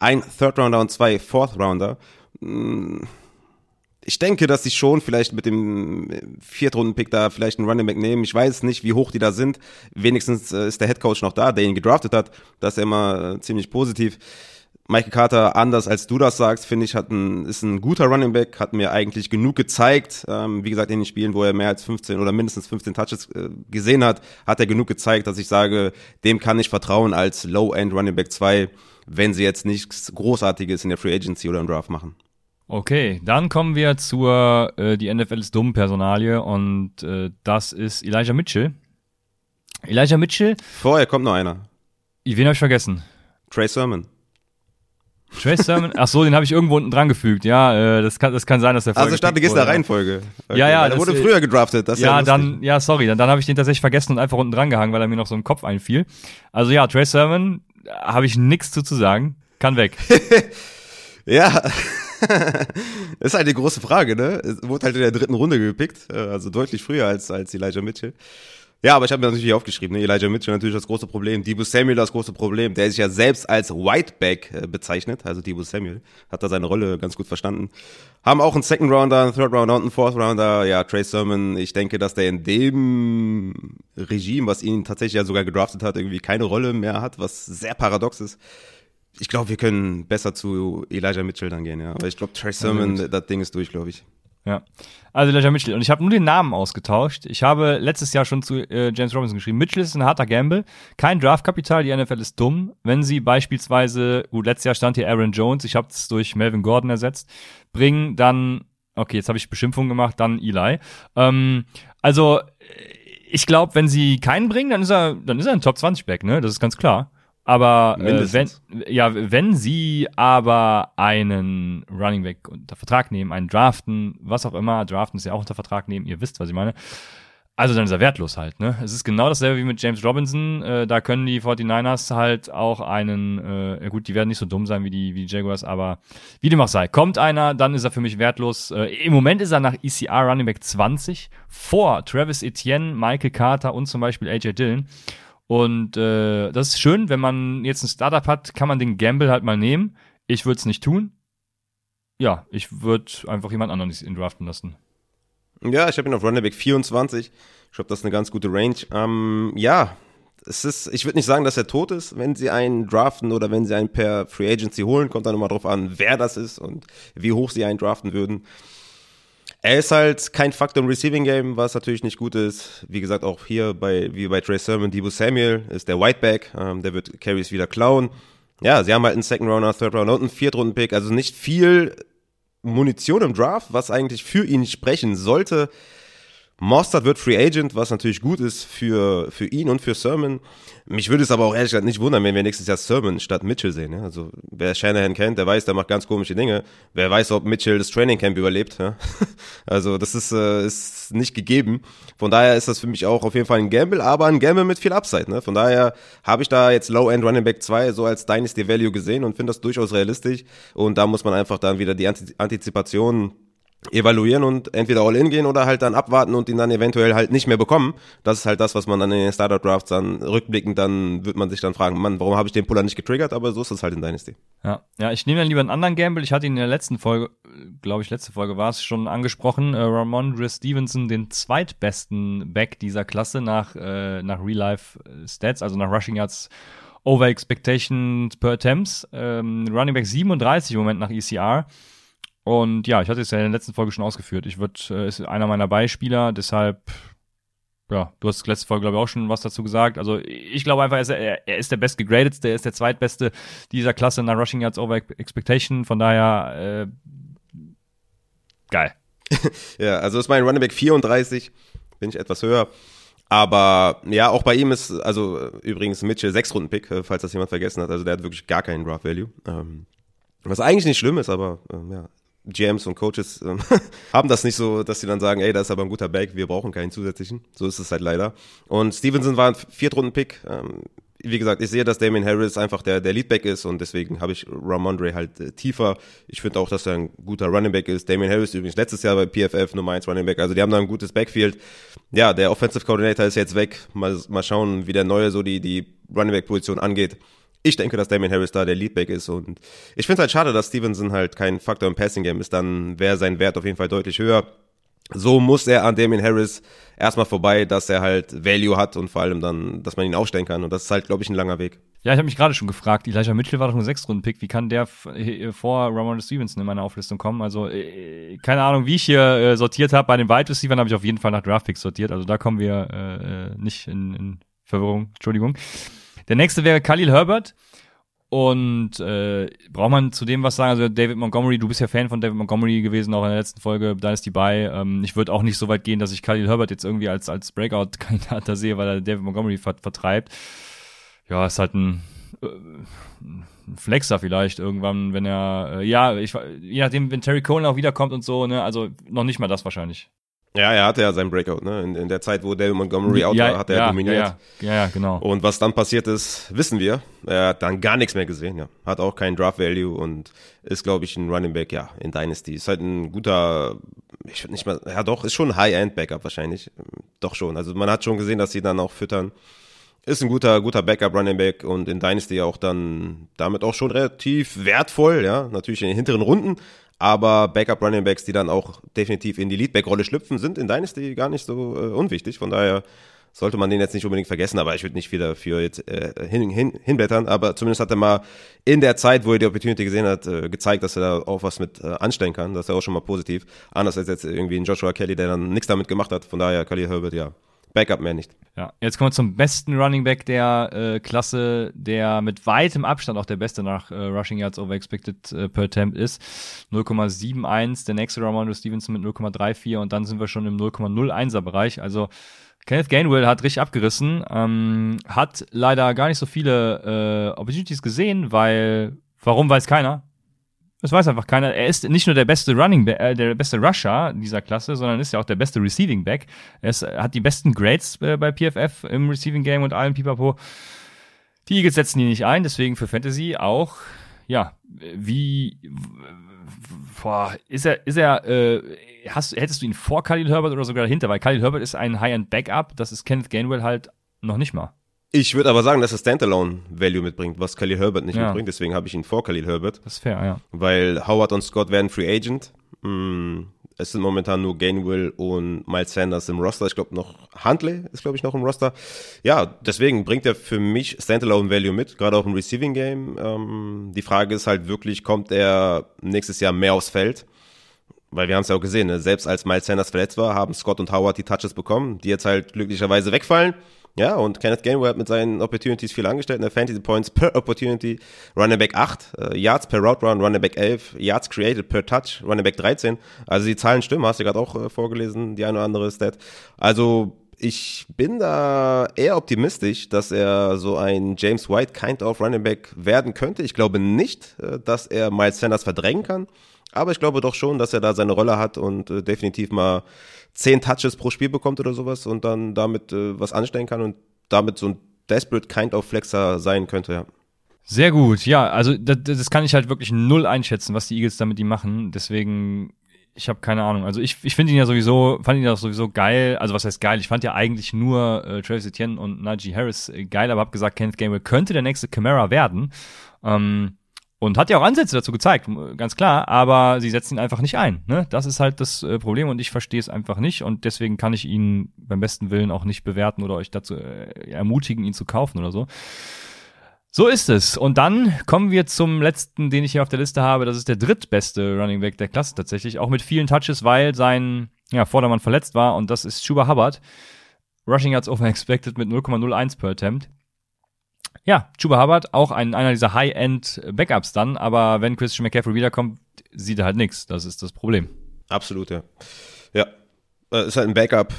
ein Third Rounder und zwei Fourth Rounder. Mm, ich denke, dass sie schon vielleicht mit dem Viertrunden-Pick da vielleicht einen Running Back nehmen. Ich weiß nicht, wie hoch die da sind. Wenigstens äh, ist der Head Coach noch da, der ihn gedraftet hat. Das ist immer äh, ziemlich positiv. Michael Carter, anders als du das sagst, finde ich, hat ein, ist ein guter Running Back, hat mir eigentlich genug gezeigt. Ähm, wie gesagt, in den Spielen, wo er mehr als 15 oder mindestens 15 Touches äh, gesehen hat, hat er genug gezeigt, dass ich sage, dem kann ich vertrauen als Low-End Running Back 2, wenn sie jetzt nichts Großartiges in der Free Agency oder im Draft machen. Okay, dann kommen wir zur äh, die NFL ist dumm Personalie und äh, das ist Elijah Mitchell. Elijah Mitchell. Vorher kommt noch einer. Wen habe ich vergessen? Trey Sermon. Trey Sermon? Ach so, den habe ich irgendwo unten dran gefügt. Ja, äh, das kann das kann sein, dass der Also statt du gehst der Reihenfolge. Okay. Ja, ja, der wurde früher gedraftet. Das ja, ja dann ja, sorry, dann, dann habe ich den tatsächlich vergessen und einfach unten dran gehangen, weil er mir noch so im Kopf einfiel. Also ja, Trey Sermon habe ich nichts zu, zu sagen. Kann weg. ja. das ist halt die große Frage, ne? Es wurde halt in der dritten Runde gepickt, äh, also deutlich früher als, als Elijah Mitchell. Ja, aber ich habe mir natürlich aufgeschrieben, ne? Elijah Mitchell natürlich das große Problem, Debo Samuel das große Problem, der sich ja selbst als Whiteback äh, bezeichnet, also Debo Samuel, hat da seine Rolle ganz gut verstanden. Haben auch einen Second Rounder, einen Third Rounder und einen Fourth Rounder, ja, Trey Sermon, ich denke, dass der in dem Regime, was ihn tatsächlich ja sogar gedraftet hat, irgendwie keine Rolle mehr hat, was sehr paradox ist ich glaube, wir können besser zu Elijah Mitchell dann gehen, ja. Aber ich glaube, Trey Sermon, ja, das Ding ist durch, glaube ich. Ja. Also Elijah Mitchell. Und ich habe nur den Namen ausgetauscht. Ich habe letztes Jahr schon zu äh, James Robinson geschrieben. Mitchell ist ein harter Gamble. Kein Draftkapital. Die NFL ist dumm. Wenn sie beispielsweise, gut, letztes Jahr stand hier Aaron Jones. Ich habe es durch Melvin Gordon ersetzt. Bringen dann, okay, jetzt habe ich Beschimpfung gemacht, dann Eli. Ähm, also, ich glaube, wenn sie keinen bringen, dann ist er, dann ist er ein Top 20 Back, ne? Das ist ganz klar. Aber äh, wenn, ja, wenn sie aber einen Running Back unter Vertrag nehmen, einen Draften, was auch immer, Draften ist ja auch unter Vertrag nehmen, ihr wisst, was ich meine. Also dann ist er wertlos halt, ne? Es ist genau dasselbe wie mit James Robinson. Äh, da können die 49ers halt auch einen, äh, gut, die werden nicht so dumm sein wie die, wie die Jaguars, aber wie dem auch sei. Kommt einer, dann ist er für mich wertlos. Äh, Im Moment ist er nach ECR Running Back 20 vor Travis Etienne, Michael Carter und zum Beispiel AJ Dillon. Und äh, das ist schön, wenn man jetzt ein Startup hat, kann man den Gamble halt mal nehmen. Ich würde es nicht tun. Ja, ich würde einfach jemand anderen in draften lassen. Ja, ich habe ihn auf Running Back 24. Ich glaube, das ist eine ganz gute Range. Ähm, ja, es ist, ich würde nicht sagen, dass er tot ist, wenn sie einen draften oder wenn sie einen per Free Agency holen. Kommt dann immer drauf an, wer das ist und wie hoch sie einen draften würden. Er ist halt kein Faktor im Receiving Game, was natürlich nicht gut ist. Wie gesagt, auch hier bei, wie bei Trey Sermon, Debo Samuel ist der Whiteback, ähm, der wird Carries wieder klauen. Ja, sie haben halt einen Second Rounder, Third Rounder und einen Viertrunden Pick, also nicht viel Munition im Draft, was eigentlich für ihn sprechen sollte. Mostert wird Free Agent, was natürlich gut ist für, für ihn und für Sermon. Mich würde es aber auch ehrlich gesagt nicht wundern, wenn wir nächstes Jahr Sermon statt Mitchell sehen. Ja? Also wer Shanahan kennt, der weiß, der macht ganz komische Dinge. Wer weiß, ob Mitchell das Training Camp überlebt. Ja? Also das ist, äh, ist nicht gegeben. Von daher ist das für mich auch auf jeden Fall ein Gamble, aber ein Gamble mit viel Upside. Ne? Von daher habe ich da jetzt Low-End Running Back 2 so als Dynasty Value gesehen und finde das durchaus realistisch. Und da muss man einfach dann wieder die Antizipation evaluieren und entweder all in gehen oder halt dann abwarten und ihn dann eventuell halt nicht mehr bekommen. Das ist halt das, was man dann in den Starter Drafts dann rückblickend dann wird man sich dann fragen, Mann, warum habe ich den Puller nicht getriggert? Aber so ist es halt in Dynasty. Ja, ja, ich nehme dann lieber einen anderen Gamble. Ich hatte ihn in der letzten Folge, glaube ich, letzte Folge war es schon angesprochen, äh, Ramondre Stevenson, den zweitbesten Back dieser Klasse nach äh, nach Real Life Stats, also nach Rushing Yards Over Expectations per Attempts. Ähm, Running Back 37 im Moment nach ECR. Und ja, ich hatte es ja in der letzten Folge schon ausgeführt. Ich würde, äh, ist einer meiner Beispieler, deshalb, ja, du hast letzte Folge, glaube ich, auch schon was dazu gesagt. Also ich glaube einfach, er, er ist der best gegraded, der ist der zweitbeste dieser Klasse nach Rushing Yards over Expectation. Von daher, äh, geil. ja, also ist mein Running Back 34, bin ich etwas höher. Aber ja, auch bei ihm ist, also übrigens Mitchell sechs Runden Pick, äh, falls das jemand vergessen hat. Also der hat wirklich gar keinen Draft Value. Ähm, was eigentlich nicht schlimm ist, aber ähm, ja, GMs und Coaches ähm, haben das nicht so, dass sie dann sagen, ey, das ist aber ein guter Back, wir brauchen keinen zusätzlichen. So ist es halt leider. Und Stevenson war ein Viertrunden-Pick. Ähm, wie gesagt, ich sehe, dass Damien Harris einfach der, der Leadback ist und deswegen habe ich Ramondre halt äh, tiefer. Ich finde auch, dass er ein guter Running Back ist. Damien Harris übrigens letztes Jahr bei PFF Nummer 1 Running Back. Also die haben da ein gutes Backfield. Ja, der Offensive Coordinator ist jetzt weg. Mal, mal schauen, wie der neue so die, die Running Back Position angeht. Ich denke, dass Damien Harris da der Leadback ist und ich finde es halt schade, dass Stevenson halt kein Faktor im Passing Game ist, dann wäre sein Wert auf jeden Fall deutlich höher. So muss er an Damien Harris erstmal vorbei, dass er halt Value hat und vor allem dann, dass man ihn aufstellen kann und das ist halt, glaube ich, ein langer Weg. Ja, ich habe mich gerade schon gefragt, Elijah Mitchell war doch ein Sechstrunden-Pick, wie kann der vor Ramon Stevenson in meiner Auflistung kommen? Also, äh, keine Ahnung, wie ich hier äh, sortiert habe. Bei den Wide Receivers habe ich auf jeden Fall nach Draftpicks sortiert, also da kommen wir äh, äh nicht in, in Verwirrung, Entschuldigung. Der nächste wäre Khalil Herbert. Und äh, braucht man zu dem was sagen? Also David Montgomery, du bist ja Fan von David Montgomery gewesen, auch in der letzten Folge, da ist die bei. Ähm, ich würde auch nicht so weit gehen, dass ich Khalil Herbert jetzt irgendwie als, als Breakout-Kandidat da sehe, weil er David Montgomery ver vertreibt. Ja, ist halt ein, äh, ein Flexer vielleicht irgendwann, wenn er, äh, ja, ich, je nachdem, wenn Terry Cohen auch wiederkommt und so, ne, also noch nicht mal das wahrscheinlich. Ja, er hatte ja seinen Breakout, ne? In, in der Zeit, wo David Montgomery out ja, war, hat er ja, dominiert. Ja, ja, ja, genau. Und was dann passiert ist, wissen wir. Er hat dann gar nichts mehr gesehen, ja. Hat auch keinen Draft Value und ist, glaube ich, ein Running Back, ja, in Dynasty. Ist halt ein guter, ich würde nicht mal, ja doch, ist schon ein High-End-Backup wahrscheinlich. Doch schon. Also man hat schon gesehen, dass sie dann auch füttern. Ist ein guter, guter Backup Running Back und in Dynasty auch dann damit auch schon relativ wertvoll, ja. Natürlich in den hinteren Runden, aber Backup Running Backs, die dann auch definitiv in die Leadback-Rolle schlüpfen, sind in Dynasty gar nicht so äh, unwichtig. Von daher sollte man den jetzt nicht unbedingt vergessen, aber ich würde nicht viel dafür jetzt äh, hin, hin, hinblättern. Aber zumindest hat er mal in der Zeit, wo er die Opportunity gesehen hat, äh, gezeigt, dass er da auch was mit äh, anstellen kann. Das ist ja auch schon mal positiv. Anders als jetzt irgendwie ein Joshua Kelly, der dann nichts damit gemacht hat. Von daher, Khalil Herbert, ja, Backup mehr nicht. Ja, jetzt kommen wir zum besten Running Back der äh, Klasse, der mit weitem Abstand auch der beste nach äh, Rushing Yards over expected äh, per Attempt ist. 0,71, der nächste Ramondre Stevenson mit 0,34 und dann sind wir schon im 0,01er Bereich. Also Kenneth Gainwell hat richtig abgerissen, ähm, hat leider gar nicht so viele äh, Opportunities gesehen, weil, warum weiß keiner? Das weiß einfach keiner. Er ist nicht nur der beste Running, äh, der beste Rusher dieser Klasse, sondern ist ja auch der beste Receiving Back. Er ist, hat die besten Grades äh, bei PFF im Receiving Game und allem Pipapo. Die Eagles setzen ihn nicht ein, deswegen für Fantasy auch, ja, wie, boah, ist er, ist er, äh, hast, hättest du ihn vor Khalil Herbert oder sogar dahinter? Weil Khalil Herbert ist ein High-End Backup, das ist Kenneth Gainwell halt noch nicht mal. Ich würde aber sagen, dass er Standalone-Value mitbringt, was Khalil Herbert nicht ja. mitbringt. Deswegen habe ich ihn vor Khalil Herbert. Das ist fair, ja. Weil Howard und Scott werden Free Agent. Mm, es sind momentan nur Gainwell und Miles Sanders im Roster. Ich glaube noch Huntley ist, glaube ich, noch im Roster. Ja, deswegen bringt er für mich Standalone-Value mit, gerade auch im Receiving-Game. Ähm, die Frage ist halt wirklich, kommt er nächstes Jahr mehr aufs Feld? Weil wir haben es ja auch gesehen, ne? selbst als Miles Sanders verletzt war, haben Scott und Howard die Touches bekommen, die jetzt halt glücklicherweise wegfallen. Ja, und Kenneth Gainwell hat mit seinen Opportunities viel angestellt. In der Fantasy Points per Opportunity, Running Back 8, äh, Yards per Route Run, Running Back 11, Yards created per Touch, Running Back 13. Also die Zahlen stimmen, hast du gerade auch äh, vorgelesen, die eine oder andere Stat. Also ich bin da eher optimistisch, dass er so ein James White kind of Running Back werden könnte. Ich glaube nicht, äh, dass er Miles Sanders verdrängen kann. Aber ich glaube doch schon, dass er da seine Rolle hat und äh, definitiv mal zehn Touches pro Spiel bekommt oder sowas und dann damit äh, was anstellen kann und damit so ein Desperate Kind of Flexer sein könnte, ja. Sehr gut, ja, also das, das kann ich halt wirklich null einschätzen, was die Eagles damit die machen. Deswegen, ich habe keine Ahnung. Also ich, ich finde ihn ja sowieso, fand ihn ja sowieso geil. Also was heißt geil? Ich fand ja eigentlich nur äh, Travis Etienne und Najee Harris äh, geil, aber habe gesagt, Kenneth Gainwell könnte der nächste Camara werden. Ähm, und hat ja auch Ansätze dazu gezeigt, ganz klar, aber sie setzen ihn einfach nicht ein. Ne? Das ist halt das äh, Problem und ich verstehe es einfach nicht und deswegen kann ich ihn beim besten Willen auch nicht bewerten oder euch dazu äh, ermutigen, ihn zu kaufen oder so. So ist es. Und dann kommen wir zum letzten, den ich hier auf der Liste habe. Das ist der drittbeste Running Back der Klasse tatsächlich, auch mit vielen Touches, weil sein ja, Vordermann verletzt war und das ist Schuba Hubbard. Rushing Yards over expected mit 0,01 per Attempt. Ja, Chuba Hubbard, auch ein, einer dieser High-End-Backups dann, aber wenn Christian McCaffrey wiederkommt, sieht er halt nichts. Das ist das Problem. Absolut, ja. Ja, äh, ist halt ein Backup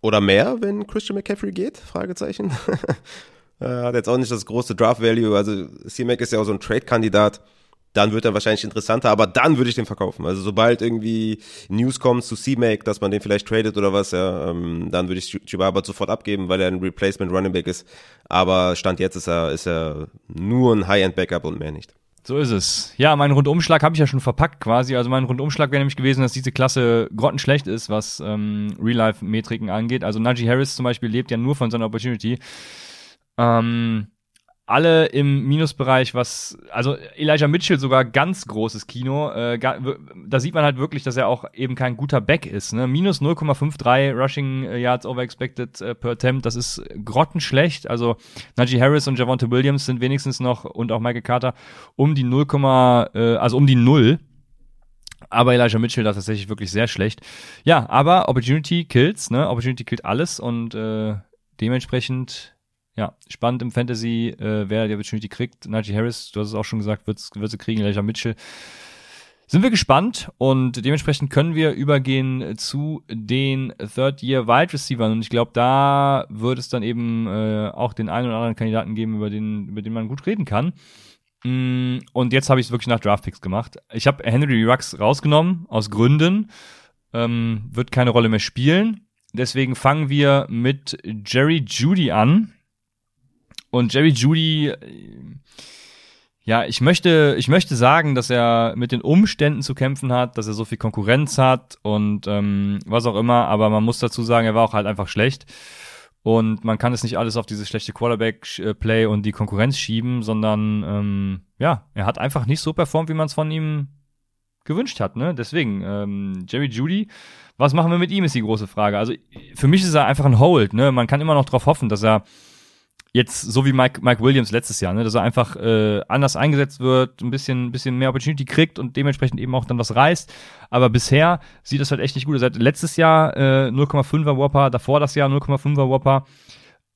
oder mehr, wenn Christian McCaffrey geht? Fragezeichen. Hat jetzt auch nicht das große Draft-Value. Also C-Mac ist ja auch so ein Trade-Kandidat dann wird er wahrscheinlich interessanter, aber dann würde ich den verkaufen. Also sobald irgendwie News kommt zu C-Make, dass man den vielleicht tradet oder was, ja, ähm, dann würde ich Chibaba sofort abgeben, weil er ein Replacement Running Back ist. Aber Stand jetzt ist er, ist er nur ein High-End-Backup und mehr nicht. So ist es. Ja, meinen Rundumschlag habe ich ja schon verpackt quasi. Also mein Rundumschlag wäre nämlich gewesen, dass diese Klasse grottenschlecht ist, was ähm, Real-Life-Metriken angeht. Also Najee Harris zum Beispiel lebt ja nur von seiner Opportunity. Ähm, alle im Minusbereich, was, also Elijah Mitchell sogar ganz großes Kino. Äh, da sieht man halt wirklich, dass er auch eben kein guter Back ist. Ne? Minus 0,53 Rushing Yards over expected äh, per attempt, das ist grottenschlecht. Also Najee Harris und Javonte Williams sind wenigstens noch und auch Michael Carter um die 0, äh, also um die 0. Aber Elijah Mitchell da tatsächlich wirklich sehr schlecht. Ja, aber Opportunity kills, ne? Opportunity killt alles und äh, dementsprechend ja, spannend im Fantasy, äh, wer die Opportunity kriegt. Najee Harris, du hast es auch schon gesagt, wird, wird sie kriegen, Elijah Mitchell. Sind wir gespannt und dementsprechend können wir übergehen zu den Third-Year Wide Receivers und ich glaube, da wird es dann eben äh, auch den einen oder anderen Kandidaten geben, über den, über den man gut reden kann. Mm, und jetzt habe ich es wirklich nach Draftpicks gemacht. Ich habe Henry Rux rausgenommen, aus Gründen. Ähm, wird keine Rolle mehr spielen. Deswegen fangen wir mit Jerry Judy an. Und Jerry Judy, äh, ja, ich möchte, ich möchte sagen, dass er mit den Umständen zu kämpfen hat, dass er so viel Konkurrenz hat und ähm, was auch immer, aber man muss dazu sagen, er war auch halt einfach schlecht. Und man kann es nicht alles auf dieses schlechte Quarterback-Play und die Konkurrenz schieben, sondern ähm, ja, er hat einfach nicht so performt, wie man es von ihm gewünscht hat. Ne? Deswegen, ähm, Jerry Judy, was machen wir mit ihm, ist die große Frage. Also für mich ist er einfach ein Hold. Ne? Man kann immer noch darauf hoffen, dass er jetzt so wie Mike, Mike Williams letztes Jahr, ne, dass er einfach äh, anders eingesetzt wird, ein bisschen, ein bisschen mehr Opportunity kriegt und dementsprechend eben auch dann was reißt. Aber bisher sieht das halt echt nicht gut. Seit letztes Jahr äh, 0,5er Whopper, davor das Jahr 0,5er Whopper.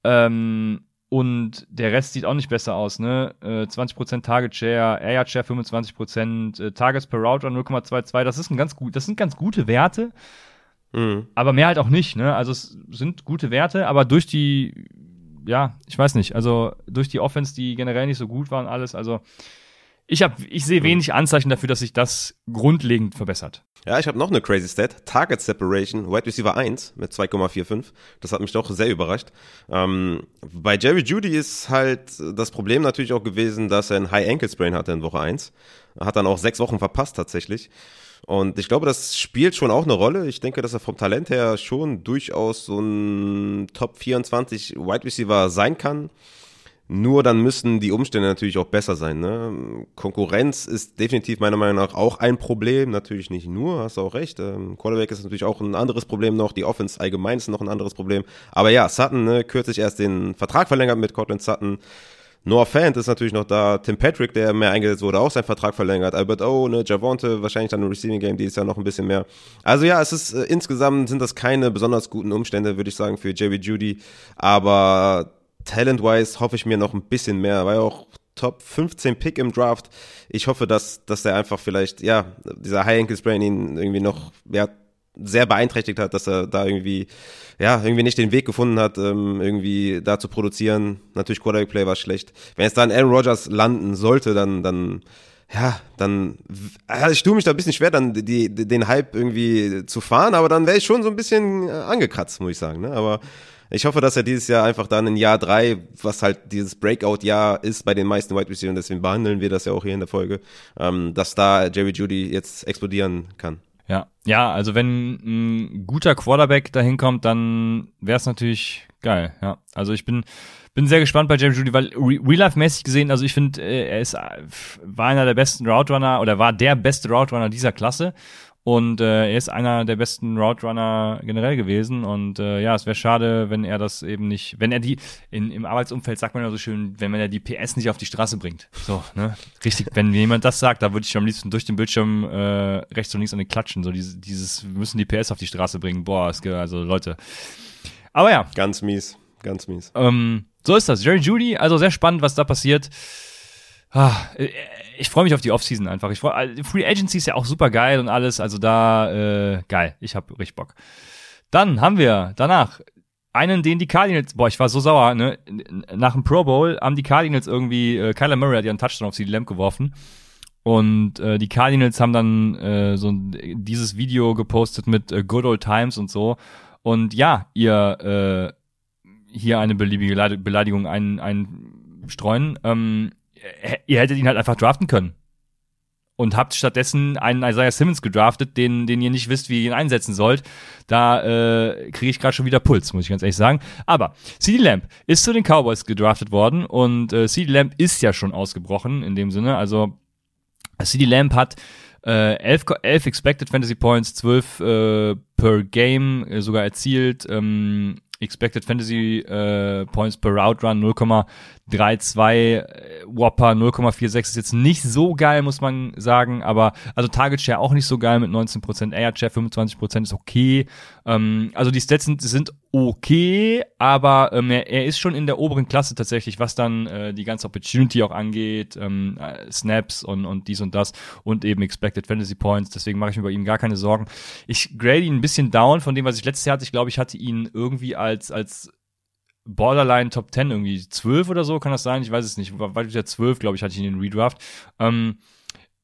Ähm, und der Rest sieht auch nicht besser aus, ne? Äh, 20% Target Share, Air Yard Share 25%, äh, Targets per Router 0,22. Das ist ein ganz gut, das sind ganz gute Werte. Mhm. Aber mehr halt auch nicht, ne? Also es sind gute Werte, aber durch die ja, ich weiß nicht. Also durch die Offense, die generell nicht so gut waren, alles. Also ich habe, ich sehe wenig Anzeichen dafür, dass sich das grundlegend verbessert. Ja, ich habe noch eine crazy Stat. Target Separation, Wide Receiver 1 mit 2,45. Das hat mich doch sehr überrascht. Ähm, bei Jerry Judy ist halt das Problem natürlich auch gewesen, dass er ein High Ankle Sprain hatte in Woche 1. Hat dann auch sechs Wochen verpasst tatsächlich. Und ich glaube, das spielt schon auch eine Rolle. Ich denke, dass er vom Talent her schon durchaus so ein Top 24 Wide Receiver sein kann. Nur dann müssten die Umstände natürlich auch besser sein. Ne? Konkurrenz ist definitiv meiner Meinung nach auch ein Problem. Natürlich nicht nur, hast du auch recht. Ähm, Quarterback ist natürlich auch ein anderes Problem noch. Die Offense allgemein ist noch ein anderes Problem. Aber ja, Sutton, ne, kürzlich erst den Vertrag verlängert mit Cortland Sutton. Noah Fant ist natürlich noch da. Tim Patrick, der mehr eingesetzt wurde, auch seinen Vertrag verlängert. Albert O, ne, Javonte, wahrscheinlich dann im Receiving Game dieses Jahr noch ein bisschen mehr. Also ja, es ist äh, insgesamt sind das keine besonders guten Umstände, würde ich sagen, für Jerry Judy. Aber talent-wise hoffe ich mir noch ein bisschen mehr. War ja auch Top 15 Pick im Draft. Ich hoffe, dass, dass er einfach vielleicht, ja, dieser High Ankle Sprain ihn irgendwie noch, ja, sehr beeinträchtigt hat, dass er da irgendwie, ja, irgendwie nicht den Weg gefunden hat, ähm, irgendwie da zu produzieren. Natürlich Quarterback Play war schlecht. Wenn es dann Aaron Rodgers landen sollte, dann, dann, ja, dann, also ich tue mich da ein bisschen schwer, dann die, den Hype irgendwie zu fahren, aber dann wäre ich schon so ein bisschen äh, angekratzt, muss ich sagen, ne? Aber ich hoffe, dass er dieses Jahr einfach dann in Jahr drei, was halt dieses Breakout-Jahr ist bei den meisten Wide Receivers, deswegen behandeln wir das ja auch hier in der Folge, ähm, dass da Jerry Judy jetzt explodieren kann. Ja, ja, also wenn ein guter Quarterback dahin kommt, dann wäre es natürlich geil. Ja, also ich bin bin sehr gespannt bei Jerry Judy, weil real life mäßig gesehen, also ich finde, äh, er ist war einer der besten Route Runner oder war der beste Route Runner dieser Klasse und äh, er ist einer der besten Route Runner generell gewesen. Und äh, ja, es wäre schade, wenn er das eben nicht, wenn er die, in, im Arbeitsumfeld sagt man ja so schön, wenn man ja die PS nicht auf die Straße bringt. So, ne? Richtig, wenn jemand das sagt, da würde ich am liebsten durch den Bildschirm äh, rechts und links an den klatschen. So dieses, dieses, wir müssen die PS auf die Straße bringen. Boah, es gibt also Leute. Aber ja. Ganz mies, ganz mies. Ähm, so ist das. Jerry Judy, also sehr spannend, was da passiert. Ah, äh, ich freue mich auf die Offseason einfach. Ich freu, äh, Free Agency ist ja auch super geil und alles. Also da, äh, geil. Ich habe richtig Bock. Dann haben wir danach einen, den die Cardinals, boah, ich war so sauer, ne? Nach dem Pro Bowl haben die Cardinals irgendwie, äh, Kyler Murray hat ihren Touchdown auf CD Lamb geworfen. Und äh, die Cardinals haben dann äh, so dieses Video gepostet mit äh, Good Old Times und so. Und ja, ihr äh, hier eine beliebige Beleidigung ein, einstreuen. Ähm, äh, ihr hättet ihn halt einfach draften können. Und habt stattdessen einen Isaiah Simmons gedraftet, den, den ihr nicht wisst, wie ihr ihn einsetzen sollt. Da äh, kriege ich gerade schon wieder Puls, muss ich ganz ehrlich sagen. Aber CD Lamp ist zu den Cowboys gedraftet worden und äh, CD Lamp ist ja schon ausgebrochen in dem Sinne. Also CD Lamp hat 11, äh, 11 Expected Fantasy Points, 12 äh, per Game äh, sogar erzielt. Ähm, Expected Fantasy äh, Points per Route Run 3-2 äh, Whopper 0,46 ist jetzt nicht so geil, muss man sagen. Aber also Target Share auch nicht so geil mit 19%, Air Share 25% ist okay. Ähm, also die Stats sind, sind okay, aber ähm, er, er, ist schon in der oberen Klasse tatsächlich, was dann äh, die ganze Opportunity auch angeht, ähm, äh, Snaps und, und dies und das und eben Expected Fantasy Points. Deswegen mache ich mir bei ihm gar keine Sorgen. Ich grade ihn ein bisschen down von dem, was ich letztes Jahr hatte. Ich glaube, ich hatte ihn irgendwie als, als Borderline Top 10 irgendwie 12 oder so, kann das sein? Ich weiß es nicht. War wieder 12, glaube ich, hatte ich in den Redraft. Ähm,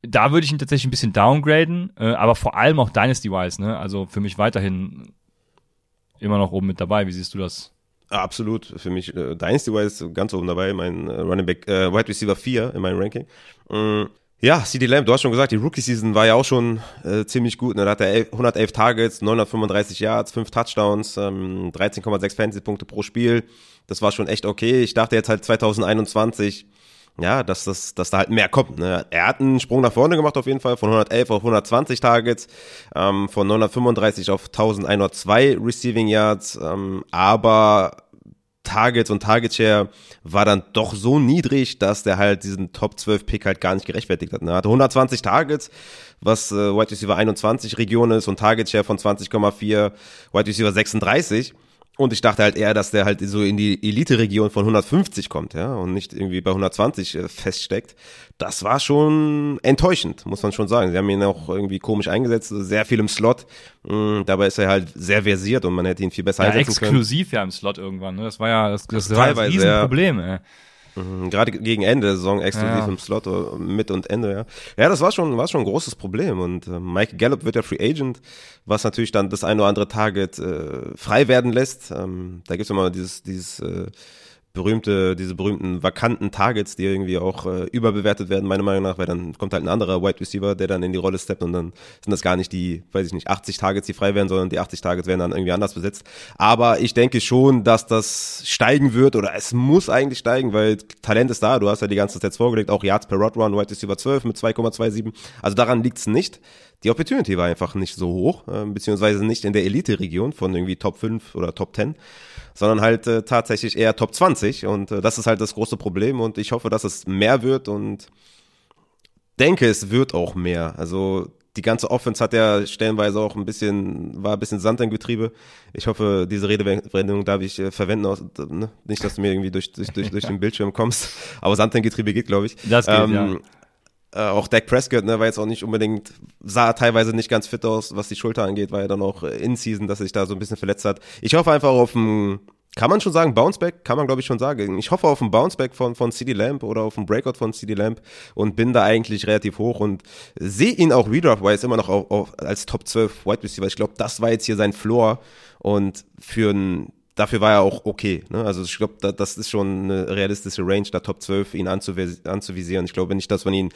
da würde ich ihn tatsächlich ein bisschen downgraden, äh, aber vor allem auch Dynasty-wise, ne? Also für mich weiterhin immer noch oben mit dabei. Wie siehst du das? Absolut. Für mich äh, Dynasty-wise ganz oben dabei. Mein äh, Running Back, äh, Wide Receiver 4 in meinem Ranking. Mm. Ja, CD Lamb, du hast schon gesagt, die Rookie-Season war ja auch schon äh, ziemlich gut. Ne? Da hat er 111 Targets, 935 Yards, 5 Touchdowns, ähm, 13,6 Fantasy-Punkte pro Spiel. Das war schon echt okay. Ich dachte jetzt halt 2021 ja, dass, das, dass da halt mehr kommt. Ne? Er hat einen Sprung nach vorne gemacht auf jeden Fall, von 111 auf 120 Targets, ähm, von 935 auf 1102 Receiving Yards, ähm, aber Targets und Target Share war dann doch so niedrig, dass der halt diesen Top 12 Pick halt gar nicht gerechtfertigt hat. Ne? Er hatte 120 Targets, was äh, Wide Receiver 21 Region ist und Target Share von 20,4, Wide Receiver 36. Und ich dachte halt eher, dass der halt so in die Elite-Region von 150 kommt, ja, und nicht irgendwie bei 120 äh, feststeckt. Das war schon enttäuschend, muss man schon sagen. Sie haben ihn auch irgendwie komisch eingesetzt, sehr viel im Slot. Mhm, dabei ist er halt sehr versiert und man hätte ihn viel besser ja, einsetzen exklusiv können. Exklusiv ja im Slot irgendwann, ne? Das war ja das, das, das war ein Riesenproblem, ey. Mhm, gerade gegen Ende der Saison exklusiv ja. im Slot äh, mit und Ende, ja. Ja, das war schon, war schon ein großes Problem. Und äh, Mike Gallup wird ja Free Agent, was natürlich dann das ein oder andere Target äh, frei werden lässt. Ähm, da gibt's immer dieses, dieses äh, berühmte, diese berühmten vakanten Targets, die irgendwie auch äh, überbewertet werden, meiner Meinung nach, weil dann kommt halt ein anderer Wide Receiver, der dann in die Rolle steppt und dann sind das gar nicht die, weiß ich nicht, 80 Targets, die frei werden, sondern die 80 Targets werden dann irgendwie anders besetzt. Aber ich denke schon, dass das steigen wird oder es muss eigentlich steigen, weil Talent ist da, du hast ja die ganzen Stats vorgelegt, auch Yards per Rod Run, Wide Receiver 12 mit 2,27. Also daran liegt's nicht. Die Opportunity war einfach nicht so hoch, äh, beziehungsweise nicht in der Elite-Region von irgendwie Top 5 oder Top 10 sondern halt äh, tatsächlich eher Top 20 und äh, das ist halt das große Problem und ich hoffe, dass es mehr wird und denke, es wird auch mehr. Also die ganze Offense hat ja stellenweise auch ein bisschen, war ein bisschen Sand im Getriebe. Ich hoffe, diese Redewendung darf ich äh, verwenden, aus, ne? nicht, dass du mir irgendwie durch, durch, durch, durch den Bildschirm kommst, aber Sand im Getriebe geht, glaube ich. Das geht, ähm, ja. Äh, auch Dak Prescott, ne, war jetzt auch nicht unbedingt, sah teilweise nicht ganz fit aus, was die Schulter angeht, war ja dann auch in Season, dass er sich da so ein bisschen verletzt hat. Ich hoffe einfach auf ein, kann man schon sagen, Bounceback, kann man glaube ich schon sagen. Ich hoffe auf ein Bounceback von, von CD Lamp oder auf ein Breakout von CD Lamp und bin da eigentlich relativ hoch und sehe ihn auch Redraft-wise immer noch auf, auf, als Top 12 Wide Receiver. Ich glaube, das war jetzt hier sein Floor und für ein dafür war er auch okay. Ne? Also ich glaube, da, das ist schon eine realistische Range, da Top 12 ihn anzuvis anzuvisieren. Ich glaube nicht, dass man ihn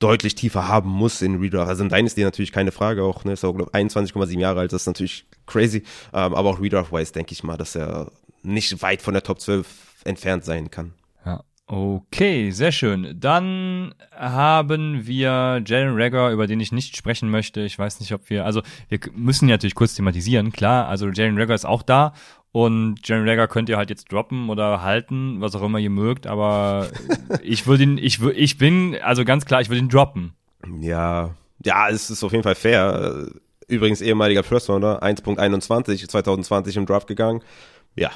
deutlich tiefer haben muss in Redraft. Also in Dynasty natürlich keine Frage auch, ne? Ist auch, glaube 21,7 Jahre alt, das ist natürlich crazy. Ähm, aber auch Redraft-wise denke ich mal, dass er nicht weit von der Top 12 entfernt sein kann. Ja. Okay, sehr schön. Dann haben wir Jalen Rager, über den ich nicht sprechen möchte. Ich weiß nicht, ob wir, also wir müssen ja natürlich kurz thematisieren, klar. Also Jalen Rager ist auch da und Jeremy Rager könnt ihr halt jetzt droppen oder halten, was auch immer ihr mögt, aber ich würde ihn, ich, ich bin, also ganz klar, ich würde ihn droppen. Ja, ja, es ist auf jeden Fall fair. Übrigens ehemaliger First Rounder, 1.21, 2020 im Draft gegangen. Ja,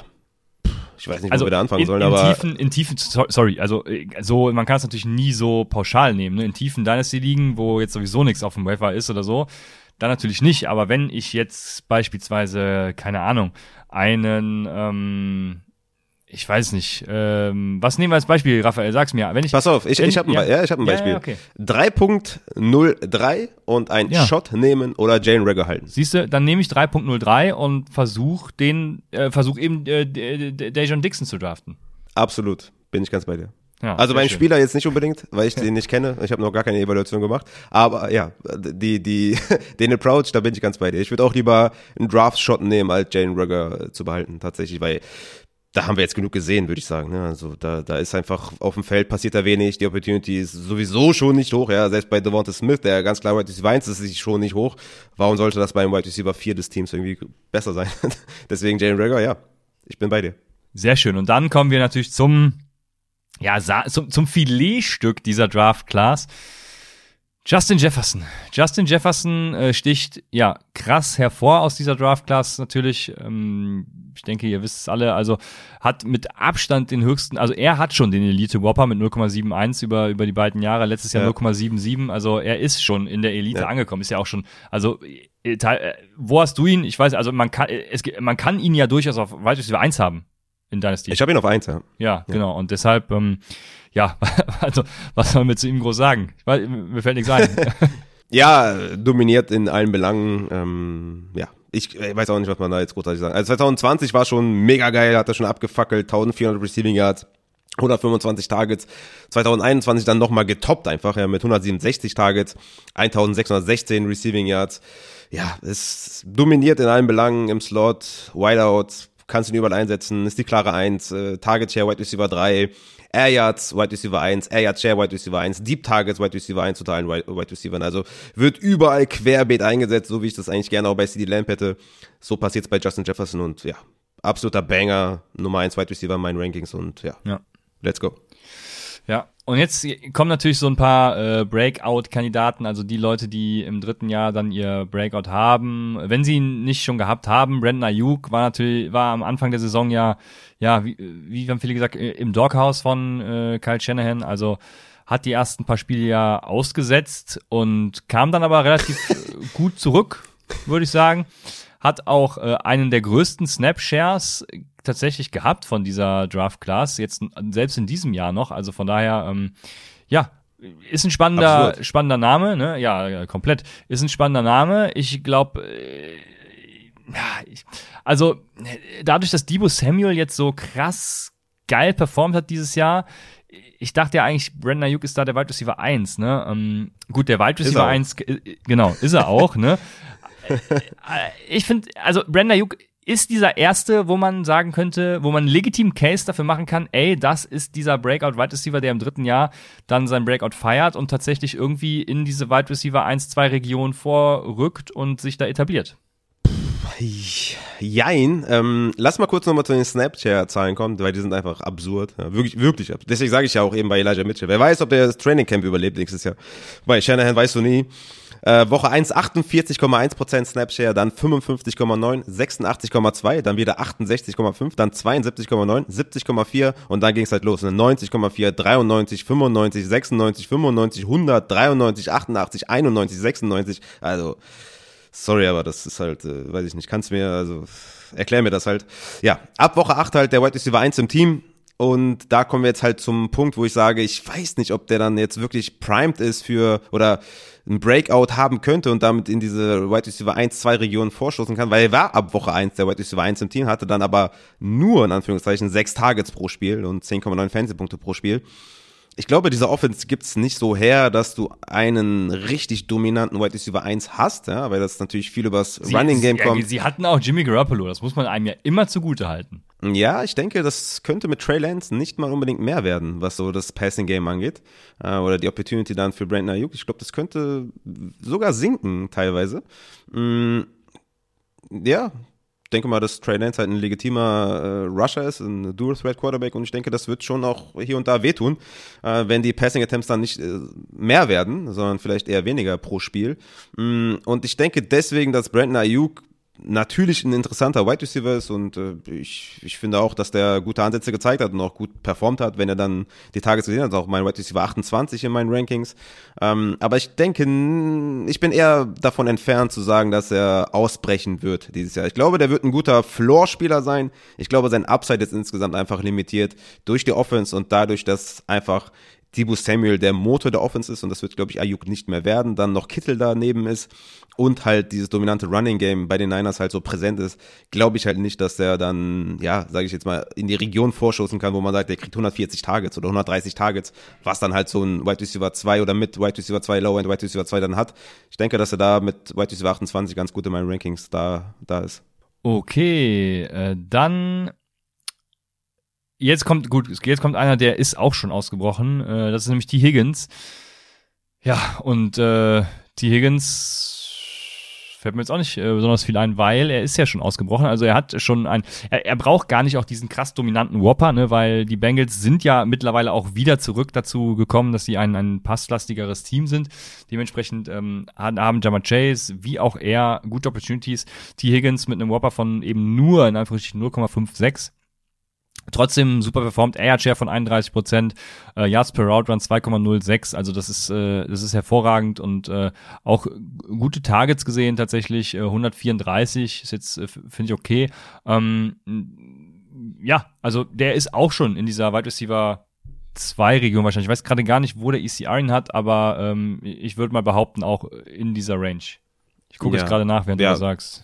ich weiß nicht, also wo wir da anfangen in, sollen, in aber. Tiefen, in tiefen, sorry, also so, man kann es natürlich nie so pauschal nehmen, ne? In tiefen Dynasty-Ligen, wo jetzt sowieso nichts auf dem Wafer ist oder so, dann natürlich nicht. Aber wenn ich jetzt beispielsweise, keine Ahnung, einen, ähm, ich weiß nicht, ähm, was nehmen wir als Beispiel, Raphael, sag's mir. Wenn ich, Pass auf, ich, wenn, ich habe ein, ja, ja, ich hab ein Beispiel. Ja, okay. 3.03 und ein ja. Shot nehmen oder Jane Regger halten. Siehst du, dann nehme ich 3.03 und versuch den, äh, versuch eben äh, Dejon Dixon zu draften. Absolut, bin ich ganz bei dir. Ja, also mein schön. Spieler jetzt nicht unbedingt, weil ich den nicht kenne. Ich habe noch gar keine Evaluation gemacht. Aber ja, die, die, den Approach, da bin ich ganz bei dir. Ich würde auch lieber einen Draft-Shot nehmen, als Jane Rugger zu behalten, tatsächlich, weil da haben wir jetzt genug gesehen, würde ich sagen. Ne? Also da, da ist einfach auf dem Feld passiert da wenig. Die Opportunity ist sowieso schon nicht hoch. Ja, selbst bei Devonta Smith, der ganz klar Wide Receiver 1 ist, ist schon nicht hoch. Warum sollte das beim Wide Receiver 4 des Teams irgendwie besser sein? Deswegen Jane Rager, ja, ich bin bei dir. Sehr schön. Und dann kommen wir natürlich zum, ja, zum, zum Filetstück dieser Draft Class. Justin Jefferson. Justin Jefferson äh, sticht ja krass hervor aus dieser Draft Class natürlich. Ähm, ich denke, ihr wisst es alle. Also hat mit Abstand den höchsten, also er hat schon den Elite Whopper mit 0,71 über über die beiden Jahre. Letztes Jahr ja. 0,77. Also er ist schon in der Elite ja. angekommen. Ist ja auch schon. Also äh, äh wo hast du ihn? Ich weiß, also man kann es, man kann ihn ja durchaus auf Wide Receiver 1 haben in Dynasty. Ich habe ihn auf 1, ja. Ja, genau. Und deshalb ähm, ja, also was soll man zu ihm groß sagen? Ich weiß, mir fällt nichts ein. ja, dominiert in allen Belangen. Ähm, ja, ich, ich weiß auch nicht, was man da jetzt großartig sagen. Also 2020 war schon mega geil, hat er schon abgefackelt, 1400 Receiving Yards. 125 Targets, 2021 dann nochmal getoppt einfach, ja, mit 167 Targets, 1616 Receiving Yards. Ja, es dominiert in allen Belangen im Slot, Wideout, kannst ihn überall einsetzen, ist die klare 1, äh, Target Share, Wide Receiver 3, Air Yards, Wide Receiver 1, Air Yards Share, Wide Receiver 1, Deep Targets, Wide Receiver 1 totalen Wide Receiver. Also wird überall querbeet eingesetzt, so wie ich das eigentlich gerne auch bei CD Lamp hätte. So passiert es bei Justin Jefferson und ja, absoluter Banger, Nummer 1 Wide Receiver in meinen Rankings und ja, ja. let's go. Ja, und jetzt kommen natürlich so ein paar äh, Breakout-Kandidaten, also die Leute, die im dritten Jahr dann ihr Breakout haben. Wenn sie ihn nicht schon gehabt haben, Brandon Ayuk war natürlich, war am Anfang der Saison ja, ja, wie, wie haben viele gesagt, im Doghouse von äh, Kyle Shanahan, also hat die ersten paar Spiele ja ausgesetzt und kam dann aber relativ gut zurück, würde ich sagen hat auch äh, einen der größten Snap-Shares tatsächlich gehabt von dieser Draft-Class, jetzt selbst in diesem Jahr noch. Also von daher, ähm, ja, ist ein spannender, Absolut. spannender Name, ne? Ja, ja, komplett. Ist ein spannender Name. Ich glaube, äh, also dadurch, dass Debo Samuel jetzt so krass geil performt hat dieses Jahr, ich dachte ja eigentlich, Brandon Ayuk ist da der Wide Receiver 1, ne? Ähm, gut, der Wide Receiver 1, äh, genau, ist er auch, ne? ich finde, also Brenda Juk ist dieser erste, wo man sagen könnte, wo man einen legitimen Case dafür machen kann, ey, das ist dieser Breakout Wide Receiver, der im dritten Jahr dann sein Breakout feiert und tatsächlich irgendwie in diese Wide Receiver 1, 2 Region vorrückt und sich da etabliert. Jein. Ähm, lass mal kurz nochmal zu den Snapchat-Zahlen kommen, weil die sind einfach absurd. Ja, wirklich, wirklich. Deswegen sage ich ja auch eben bei Elijah Mitchell. Wer weiß, ob der das Training Camp überlebt nächstes Jahr. Bei Shanahan weißt du nie. Äh, Woche 1 48,1% Snapshare, dann 55,9, 86,2, dann wieder 68,5, dann 72,9, 70,4 und dann ging es halt los. 90,4, 93, 95, 96, 95, 100, 93, 88, 91, 96. Also, sorry, aber das ist halt, äh, weiß ich nicht, kannst mir, also, erklär mir das halt. Ja, ab Woche 8 halt der White Receiver 1 im Team. Und da kommen wir jetzt halt zum Punkt, wo ich sage, ich weiß nicht, ob der dann jetzt wirklich primed ist für oder ein Breakout haben könnte und damit in diese Wide Receiver 1, 2 Regionen vorstoßen kann, weil er war ab Woche 1 der Wide Receiver 1 im Team, hatte dann aber nur in Anführungszeichen sechs Targets pro Spiel und 10,9 Fantasy-Punkte pro Spiel ich glaube, diese Offense gibt's nicht so her, dass du einen richtig dominanten Wide Receiver 1 hast, ja, weil das natürlich viel übers sie, Running Game sie, kommt. Sie hatten auch Jimmy Garoppolo, das muss man einem ja immer zugute halten. Ja, ich denke, das könnte mit Trey Lance nicht mal unbedingt mehr werden, was so das Passing Game angeht. Äh, oder die Opportunity dann für Brandon Ayuk. Ich glaube, das könnte sogar sinken teilweise. Mm, ja, denke mal, dass Trey Lance halt ein legitimer äh, Rusher ist, ein Dual-Threat-Quarterback und ich denke, das wird schon auch hier und da wehtun, äh, wenn die Passing-Attempts dann nicht äh, mehr werden, sondern vielleicht eher weniger pro Spiel. Mm, und ich denke deswegen, dass Brandon Ayuk natürlich ein interessanter Wide Receiver ist und äh, ich, ich finde auch, dass der gute Ansätze gezeigt hat und auch gut performt hat, wenn er dann die Tage gesehen hat, auch mein Wide Receiver 28 in meinen Rankings. Ähm, aber ich denke, ich bin eher davon entfernt zu sagen, dass er ausbrechen wird dieses Jahr. Ich glaube, der wird ein guter Floor-Spieler sein. Ich glaube, sein Upside ist insgesamt einfach limitiert durch die Offense und dadurch, dass einfach Dibu Samuel der Motor der Offense ist und das wird, glaube ich, Ayuk nicht mehr werden. Dann noch Kittel daneben ist und halt dieses dominante Running Game bei den Niners halt so präsent ist, glaube ich halt nicht, dass der dann, ja, sage ich jetzt mal, in die Region vorstoßen kann, wo man sagt, der kriegt 140 Targets oder 130 Targets, was dann halt so ein Wide Receiver 2 oder mit Wide Receiver 2, Low End Wide Receiver 2 dann hat. Ich denke, dass er da mit Wide Receiver 28 ganz gut in meinen Rankings da, da ist. Okay, äh, dann jetzt kommt gut, jetzt kommt einer, der ist auch schon ausgebrochen. Äh, das ist nämlich T. Higgins. Ja, und äh, T. Higgins fällt mir jetzt auch nicht äh, besonders viel ein, weil er ist ja schon ausgebrochen. Also er hat schon ein, er, er braucht gar nicht auch diesen krass dominanten Whopper, ne, weil die Bengals sind ja mittlerweile auch wieder zurück dazu gekommen, dass sie ein, ein passlastigeres Team sind. Dementsprechend ähm, haben Jammer Chase wie auch er gute Opportunities. T. Higgins mit einem Whopper von eben nur in Anführungsstrichen 0,56 Trotzdem super performt, Air Share von 31 Prozent, äh, Yards per Route Run 2,06, also das ist äh, das ist hervorragend und äh, auch gute Targets gesehen tatsächlich, äh, 134 ist jetzt äh, finde ich okay. Ähm, ja, also der ist auch schon in dieser Wide Receiver 2 Region wahrscheinlich. Ich weiß gerade gar nicht, wo der ECR ihn hat, aber ähm, ich würde mal behaupten auch in dieser Range. Ich gucke ja. jetzt gerade nach, während ja. du sagst.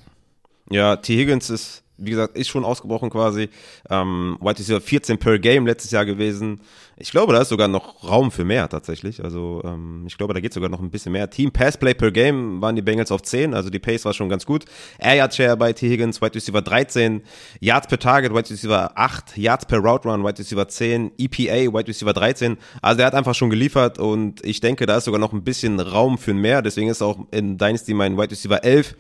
Ja, T Higgins ist wie gesagt, ist schon ausgebrochen quasi. Ähm, White ja 14 per Game letztes Jahr gewesen. Ich glaube, da ist sogar noch Raum für mehr tatsächlich. Also ähm, ich glaube, da geht sogar noch ein bisschen mehr. Team Passplay per Game waren die Bengals auf 10, also die Pace war schon ganz gut. Air Yard Share bei T. Higgins, White Receiver 13, Yards per Target, White Receiver 8, Yards per Route Run, White Receiver 10, EPA, White Receiver 13. Also er hat einfach schon geliefert und ich denke, da ist sogar noch ein bisschen Raum für mehr. Deswegen ist auch in Dynasty mein White Receiver 11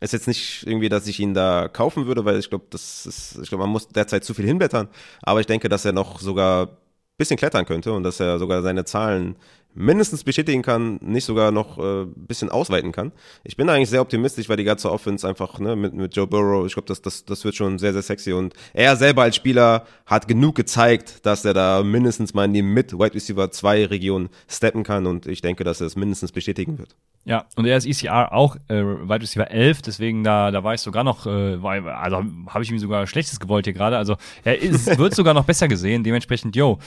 ist jetzt nicht irgendwie, dass ich ihn da kaufen würde, weil ich glaube, das ist, ich glaube, man muss derzeit zu viel hinblättern. Aber ich denke, dass er noch sogar bisschen klettern könnte und dass er sogar seine Zahlen mindestens bestätigen kann, nicht sogar noch äh, bisschen ausweiten kann. Ich bin eigentlich sehr optimistisch, weil die ganze Offense einfach ne, mit, mit Joe Burrow, ich glaube, das, das, das wird schon sehr, sehr sexy und er selber als Spieler hat genug gezeigt, dass er da mindestens mal in die Mid-Wide Receiver 2 Region steppen kann und ich denke, dass er es mindestens bestätigen wird. Ja, und er ist ECR auch äh, Wide Receiver 11, deswegen da, da war ich sogar noch, äh, war, also habe ich ihm sogar Schlechtes gewollt hier gerade, also er ist, wird sogar noch besser gesehen, dementsprechend, yo,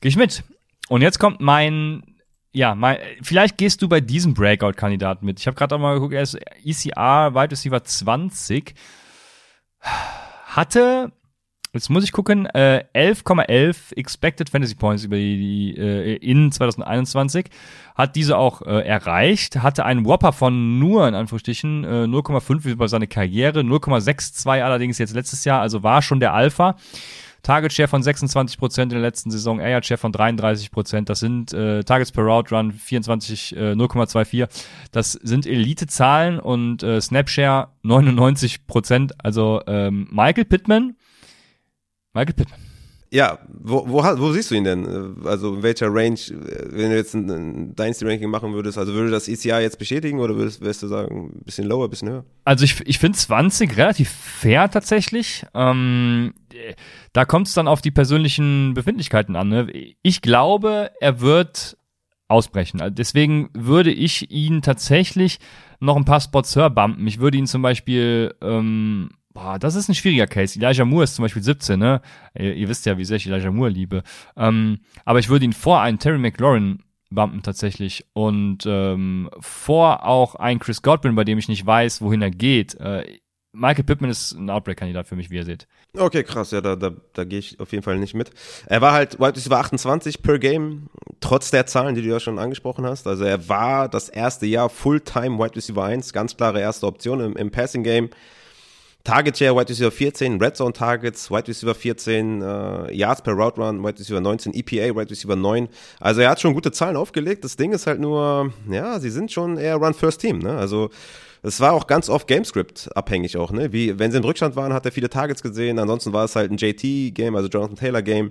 geh ich mit. Und jetzt kommt mein ja, mein, vielleicht gehst du bei diesem Breakout-Kandidaten mit. Ich habe gerade auch mal geguckt, er ist ECR Wide Receiver 20. Hatte, jetzt muss ich gucken, äh, 11,11 Expected Fantasy Points über die, die äh, in 2021. Hat diese auch äh, erreicht. Hatte einen Whopper von nur, in Anführungsstrichen, äh, 0,5 über seine Karriere. 0,62 allerdings jetzt letztes Jahr, also war schon der Alpha. Target Share von 26 Prozent in der letzten Saison, Air Share von 33 Prozent. Das sind äh, Targets per Route Run 24 äh, 0,24. Das sind Elite-Zahlen und äh, Snap Share 99 Prozent. Also ähm, Michael Pittman. Michael Pittman. Ja, wo, wo, wo siehst du ihn denn? Also in welcher Range, wenn du jetzt ein, ein Dynasty-Ranking machen würdest, also würde das ECA jetzt bestätigen oder würdest, würdest du sagen, ein bisschen lower, ein bisschen höher? Also ich, ich finde 20 relativ fair tatsächlich. Ähm, da kommt es dann auf die persönlichen Befindlichkeiten an. Ne? Ich glaube, er wird ausbrechen. Also deswegen würde ich ihn tatsächlich noch ein paar Spots höher bumpen. Ich würde ihn zum Beispiel ähm, Boah, das ist ein schwieriger Case. Elijah Moore ist zum Beispiel 17, ne? Ihr, ihr wisst ja, wie sehr ich Elijah Moore liebe. Ähm, aber ich würde ihn vor einen Terry McLaurin bumpen tatsächlich und ähm, vor auch einen Chris Godwin, bei dem ich nicht weiß, wohin er geht. Äh, Michael Pittman ist ein Outbreak-Kandidat für mich, wie ihr seht. Okay, krass, ja, da, da, da gehe ich auf jeden Fall nicht mit. Er war halt Wide Receiver 28 per Game, trotz der Zahlen, die du ja schon angesprochen hast. Also er war das erste Jahr Fulltime Wide Receiver 1, ganz klare erste Option im, im Passing-Game. Target Share, Wide Receiver 14, Red Zone Targets, Wide Receiver 14, äh, Yards per Route Run, Wide Receiver 19, EPA, Wide Receiver 9. Also er hat schon gute Zahlen aufgelegt. Das Ding ist halt nur, ja, sie sind schon eher Run First Team, ne? Also es war auch ganz oft Gamescript abhängig auch, ne? Wie, wenn sie in Rückstand waren, hat er viele Targets gesehen. Ansonsten war es halt ein JT-Game, also Jonathan Taylor-Game.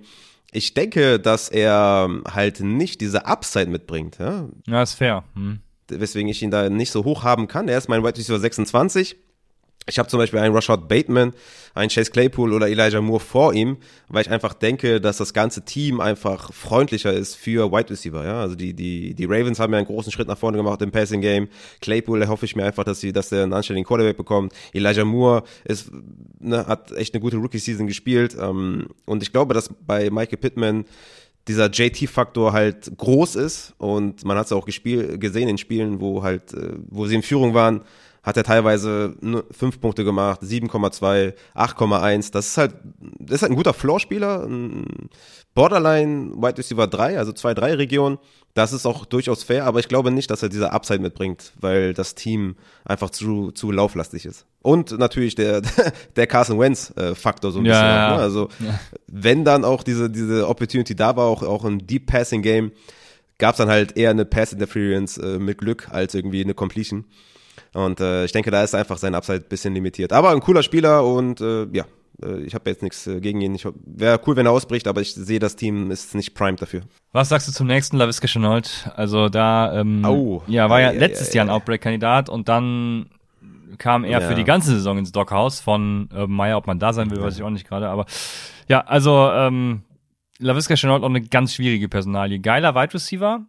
Ich denke, dass er halt nicht diese Upside mitbringt, ja? Ja, ist fair. Hm. Weswegen ich ihn da nicht so hoch haben kann. Er ist mein Wide Receiver 26 ich habe zum Beispiel einen Rashad Bateman, einen Chase Claypool oder Elijah Moore vor ihm, weil ich einfach denke, dass das ganze Team einfach freundlicher ist für Wide Receiver. Ja? Also die, die, die Ravens haben ja einen großen Schritt nach vorne gemacht im Passing Game. Claypool hoffe ich mir einfach, dass sie, dass der einen anständigen Quarterback bekommt. Elijah Moore ist, ne, hat echt eine gute Rookie-Season gespielt. Ähm, und ich glaube, dass bei Michael Pittman dieser JT-Faktor halt groß ist und man hat es auch gespiel, gesehen in Spielen, wo halt, äh, wo sie in Führung waren, hat er teilweise fünf Punkte gemacht, 7,2, 8,1. Das ist halt, das ist halt ein guter Floor-Spieler, ein Borderline Wide Receiver 3, also 2-3-Region. Das ist auch durchaus fair, aber ich glaube nicht, dass er diese Upside mitbringt, weil das Team einfach zu, zu lauflastig ist. Und natürlich der, der Carson Wentz-Faktor so ein Ja, bisschen. ja. Auch, ne? Also, Ja. wenn dann auch diese, diese Opportunity da war, auch, auch im Deep Passing Game, gab es dann halt eher eine Pass Interference äh, mit Glück als irgendwie eine Completion. Und äh, ich denke, da ist einfach sein Upside ein bisschen limitiert. Aber ein cooler Spieler und äh, ja, äh, ich habe jetzt nichts äh, gegen ihn. Wäre cool, wenn er ausbricht, aber ich sehe, das Team ist nicht primed dafür. Was sagst du zum nächsten LaVisca Chenault? Also da, ähm, Au. ja, war ja ei, letztes ei, Jahr ein ei. Outbreak-Kandidat und dann kam er Ja. für die ganze Saison ins Dockhaus von äh, Meyer. Ob man da sein will, weiß ich auch nicht gerade. Aber ja, also ähm, LaVisca Chenault auch eine ganz schwierige Personalie. Geiler Wide Receiver,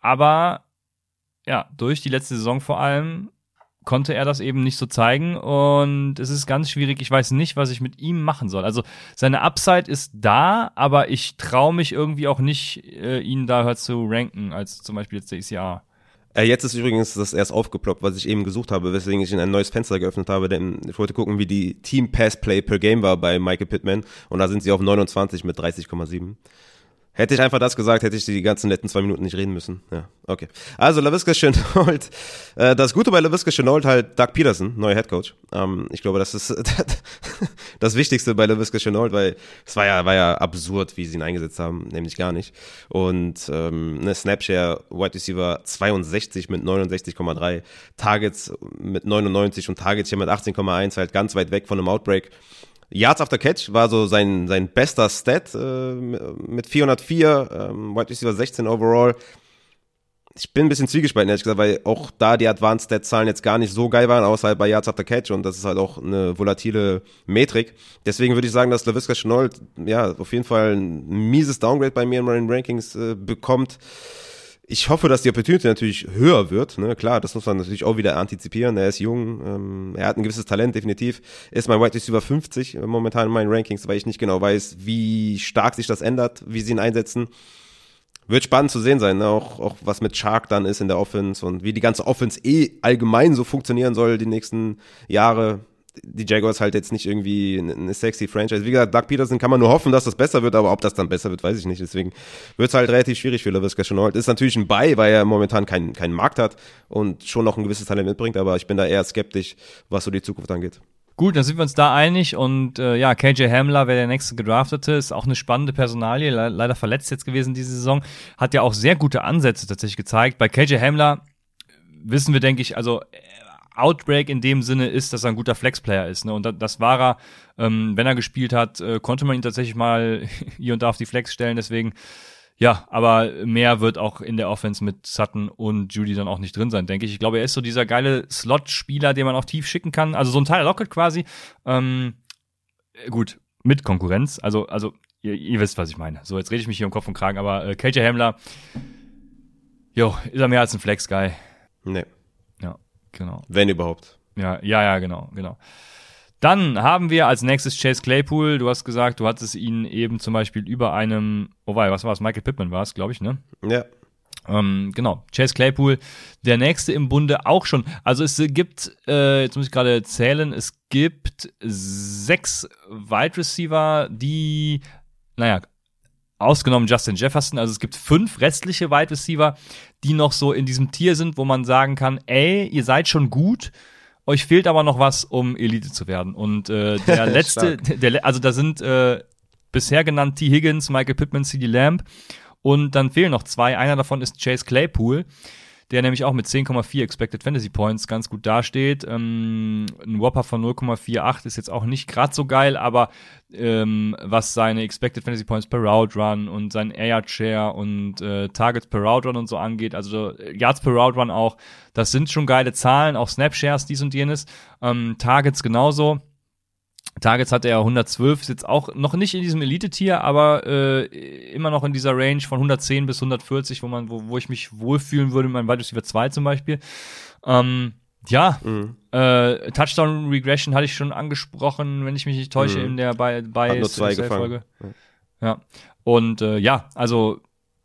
aber ja, durch die letzte Saison vor allem konnte er das eben nicht so zeigen und es ist ganz schwierig. Ich weiß nicht, was ich mit ihm machen soll. Also seine Upside ist da, aber ich traue mich irgendwie auch nicht, äh, ihn da zu ranken, als zum Beispiel jetzt der ECA. Äh, jetzt ist übrigens das erst aufgeploppt, was ich eben gesucht habe, weswegen ich in ein neues Fenster geöffnet habe, denn ich wollte gucken, wie die Team Pass Play per Game war bei Michael Pittman und da sind sie auf 29 mit 30,7. Hätte ich einfach das gesagt, hätte ich die ganzen letzten zwei Minuten nicht reden müssen. Ja, okay. Also LaVisca Chenault. Äh, das Gute bei LaVisca Chenault halt Doug Peterson, neuer Headcoach. Ähm, ich glaube, das ist das Wichtigste bei LaVisca Chenault, weil es war ja, war ja absurd, wie sie ihn eingesetzt haben, nämlich gar nicht. Und ähm, eine Snapshare Wide Receiver 62 mit 69,3, Targets mit 99 und Targets hier mit 18,1, halt ganz weit weg von einem Outbreak. Yards after Catch war so sein, sein bester Stat äh, mit 404, ähm, Wide Receiver 16 overall. Ich bin ein bisschen zwiegespalten, ehrlich gesagt, weil auch da die Advanced Stat-Zahlen jetzt gar nicht so geil waren, außer halt bei Yards after Catch und das ist halt auch eine volatile Metrik. Deswegen würde ich sagen, dass LaVisca Chenault ja auf jeden Fall ein mieses Downgrade bei mir in meinen Rankings äh, bekommt. Ich hoffe, dass die Opportunity natürlich höher wird. Ne? Klar, das muss man natürlich auch wieder antizipieren. Er ist jung, ähm, er hat ein gewisses Talent, definitiv. Ist mein Wide Receiver 50 momentan in meinen Rankings, weil ich nicht genau weiß, wie stark sich das ändert, wie sie ihn einsetzen. Wird spannend zu sehen sein, ne? auch, auch was mit Shark dann ist in der Offense und wie die ganze Offense eh allgemein so funktionieren soll die nächsten Jahre. Die Jaguars halt jetzt nicht irgendwie eine sexy Franchise. Wie gesagt, Doug Peterson kann man nur hoffen, dass das besser wird, aber ob das dann besser wird, weiß ich nicht. Deswegen wird es halt relativ schwierig für LaVisca Chenault. Ist natürlich ein Buy, weil er momentan keinen keinen Markt hat und schon noch ein gewisses Talent mitbringt, aber ich bin da eher skeptisch, was so die Zukunft angeht. Gut, dann sind wir uns da einig und äh, ja, KJ Hamler wäre der nächste gedraftete, ist auch eine spannende Personalie, le leider verletzt jetzt gewesen diese Saison, hat ja auch sehr gute Ansätze tatsächlich gezeigt. Bei KJ Hamler wissen wir, denke ich, also Outbreak in dem Sinne ist, dass er ein guter Flexplayer ist. Ne? Und da, das war er, ähm, wenn er gespielt hat, äh, konnte man ihn tatsächlich mal hier und da auf die Flex stellen. Deswegen, ja, aber mehr wird auch in der Offense mit Sutton und Judy dann auch nicht drin sein, denke ich. Ich glaube, er ist so dieser geile Slot-Spieler, den man auch tief schicken kann. Also so ein Tyler Lockett quasi. Ähm, gut, mit Konkurrenz. Also, also ihr, ihr wisst, was ich meine. So, jetzt rede ich mich hier um Kopf und Kragen, aber äh, KJ Hamler, jo, ist er mehr als ein Flex-Guy. Nee, genau. wenn überhaupt. Ja, ja, ja, genau, genau. Dann haben wir als nächstes Chase Claypool. Du hast gesagt, du hattest ihn eben zum Beispiel über einem, oh wei, was war es? Michael Pittman war es, glaube ich, ne? Ja, Ähm, genau, Chase Claypool, der nächste im Bunde auch schon. Also es gibt, äh, jetzt muss ich gerade zählen, es gibt sechs Wide Receiver, die, naja, ausgenommen Justin Jefferson, also es gibt fünf restliche Wide Receiver, die noch so in diesem Tier sind, wo man sagen kann, ey, ihr seid schon gut, euch fehlt aber noch was, um Elite zu werden. Und äh, der letzte, der, also da sind äh, bisher genannt T. Higgins, Michael Pittman, CD Lamb und dann fehlen noch zwei. Einer davon ist Chase Claypool, der nämlich auch mit 10,4 Expected Fantasy Points ganz gut dasteht. Ähm, ein Whopper von 0,48 ist jetzt auch nicht gerade so geil, aber ähm, was seine Expected Fantasy Points per Route Run und sein Air Share und äh, Targets per Route Run und so angeht, also äh, Yards per Route Run auch, das sind schon geile Zahlen, auch Snap Shares, dies und jenes. Ähm, Targets genauso. Targets hatte er 112, ist jetzt auch noch nicht in diesem Elite-Tier, aber äh, immer noch in dieser Range von 110 bis 140, wo man, wo, wo ich mich wohlfühlen würde, mein Wide Receiver 2 zum Beispiel. Ähm, ja, Mhm. äh, Touchdown Regression hatte ich schon angesprochen, wenn ich mich nicht täusche, Mhm. in der bei, bei Hat nur zwei Folge. gefangen. Ja. Und äh, ja, also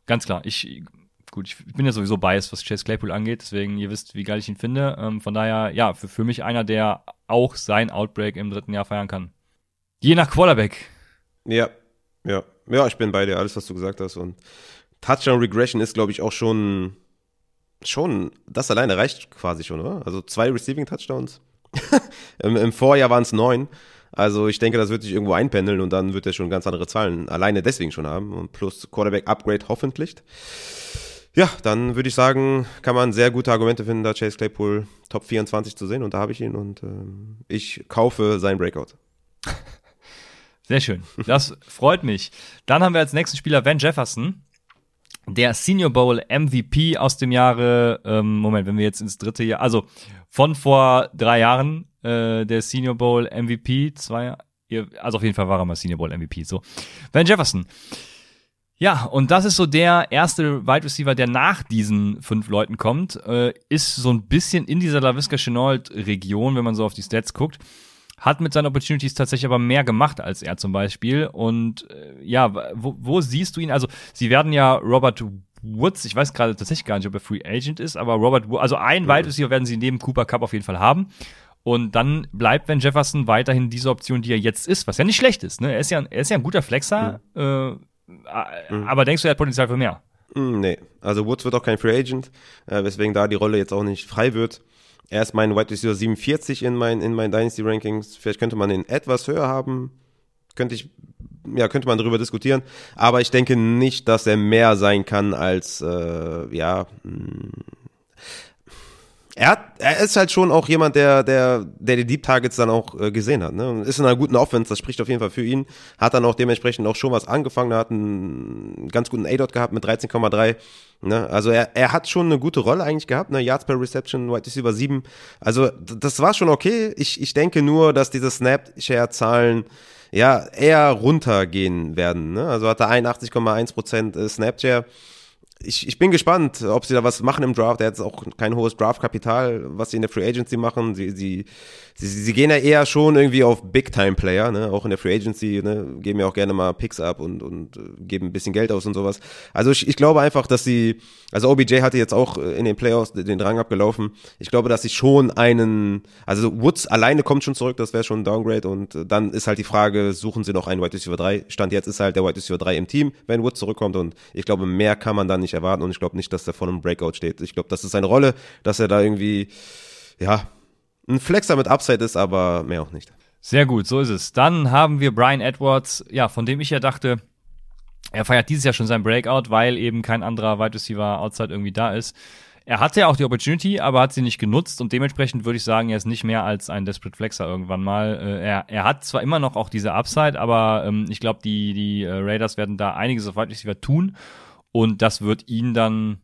ganz klar, ich gut, ich bin ja sowieso biased, was Chase Claypool angeht, deswegen ihr wisst, wie geil ich ihn finde. Ähm, von daher, ja, für, für mich einer, der auch sein Outbreak im dritten Jahr feiern kann. Je nach Quarterback. Ja, ja. Ja, ich bin bei dir, alles, was du gesagt hast. Und Touchdown Regression ist, glaube ich, auch schon, schon, das alleine reicht quasi schon, oder? Also zwei Receiving Touchdowns. Im, Im, Vorjahr waren es neun. Also ich denke, das wird sich irgendwo einpendeln und dann wird er schon ganz andere Zahlen alleine deswegen schon haben. Und plus Quarterback Upgrade hoffentlich. Ja, dann würde ich sagen, kann man sehr gute Argumente finden, da Chase Claypool Top 24 zu sehen und da habe ich ihn und ähm, ich kaufe sein Breakout. Sehr schön. Das freut mich. Dann haben wir als nächsten Spieler Van Jefferson, der Senior Bowl MVP aus dem Jahre, ähm, Moment, wenn wir jetzt ins dritte Jahr, also von vor drei Jahren, äh, der Senior Bowl MVP, zwei, also auf jeden Fall war er mal Senior Bowl MVP, so. Van Jefferson ja, und das ist so der erste Wide Receiver, der nach diesen fünf Leuten kommt, äh, ist so ein bisschen in dieser LaVisca Chenault-Region, wenn man so auf die Stats guckt. Hat mit seinen Opportunities tatsächlich aber mehr gemacht als er zum Beispiel. Und äh, ja, wo, wo siehst du ihn? Also, sie werden ja Robert Woods, ich weiß gerade tatsächlich gar nicht, ob er Free Agent ist, aber Robert Woods, also ein mhm. Wide Receiver werden sie neben Cooper Cup auf jeden Fall haben. Und dann bleibt Van Jefferson weiterhin diese Option, die er jetzt ist, was ja nicht schlecht ist. Ne? Er, ist ja, er ist ja ein guter Flexer. Mhm. Äh. Aber denkst du, er hat Potenzial für mehr? Mm, nee, also Woods wird auch kein Free Agent, äh, weswegen da die Rolle jetzt auch nicht frei wird. Er ist mein White Receiver 47 in meinen in mein Dynasty Rankings. Vielleicht könnte man ihn etwas höher haben. Könnte ich, ja, könnte man darüber diskutieren. Aber ich denke nicht, dass er mehr sein kann als, äh, ja, mh, mm, er, hat, er ist halt schon auch jemand, der, der, der die Deep Targets dann auch äh, gesehen hat. Ne? Ist in einer guten Offense, das spricht auf jeden Fall für ihn. Hat dann auch dementsprechend auch schon was angefangen. Er hat einen ganz guten A-Dot gehabt mit 13,3. Ne? Also er, er hat schon eine gute Rolle eigentlich gehabt. Ne? Yards per Reception, White Receiver 7. Also das war schon okay. Ich, ich denke nur, dass diese Snap-Share-Zahlen ja eher runtergehen werden. Ne? Also hat er 81,1% äh, Snap-Share ich, ich bin gespannt, ob sie da was machen im Draft. Er hat jetzt auch kein hohes Draftkapital, was sie in der Free Agency machen. Sie, sie, sie, sie gehen ja eher schon irgendwie auf Big-Time-Player, ne? auch in der Free Agency, ne? geben ja auch gerne mal Picks ab und, und äh, geben ein bisschen Geld aus und sowas. Also ich, ich glaube einfach, dass sie, also OBJ hatte jetzt auch äh, in den Playoffs den Drang abgelaufen. Ich glaube, dass sie schon einen, also Woods alleine kommt schon zurück, das wäre schon ein Downgrade und äh, dann ist halt die Frage, suchen sie noch einen White Receiver 3? Stand jetzt ist halt der White Receiver 3 im Team, wenn Woods zurückkommt und ich glaube, mehr kann man nicht nicht erwarten und ich glaube nicht, dass er vor einem Breakout steht. Ich glaube, das ist seine Rolle, dass er da irgendwie, ja, ein Flexer mit Upside ist, aber mehr auch nicht. Sehr gut, so ist es. Dann haben wir Brian Edwards, ja, von dem ich ja dachte, er feiert dieses Jahr schon sein Breakout, weil eben kein anderer Wide Receiver outside irgendwie da ist. Er hatte ja auch die Opportunity, aber hat sie nicht genutzt und dementsprechend würde ich sagen, er ist nicht mehr als ein Desperate Flexer irgendwann mal. Äh, er, er hat zwar immer noch auch diese Upside, aber ähm, ich glaube, die, die äh, Raiders werden da einiges auf Wide Receiver tun und das wird ihn dann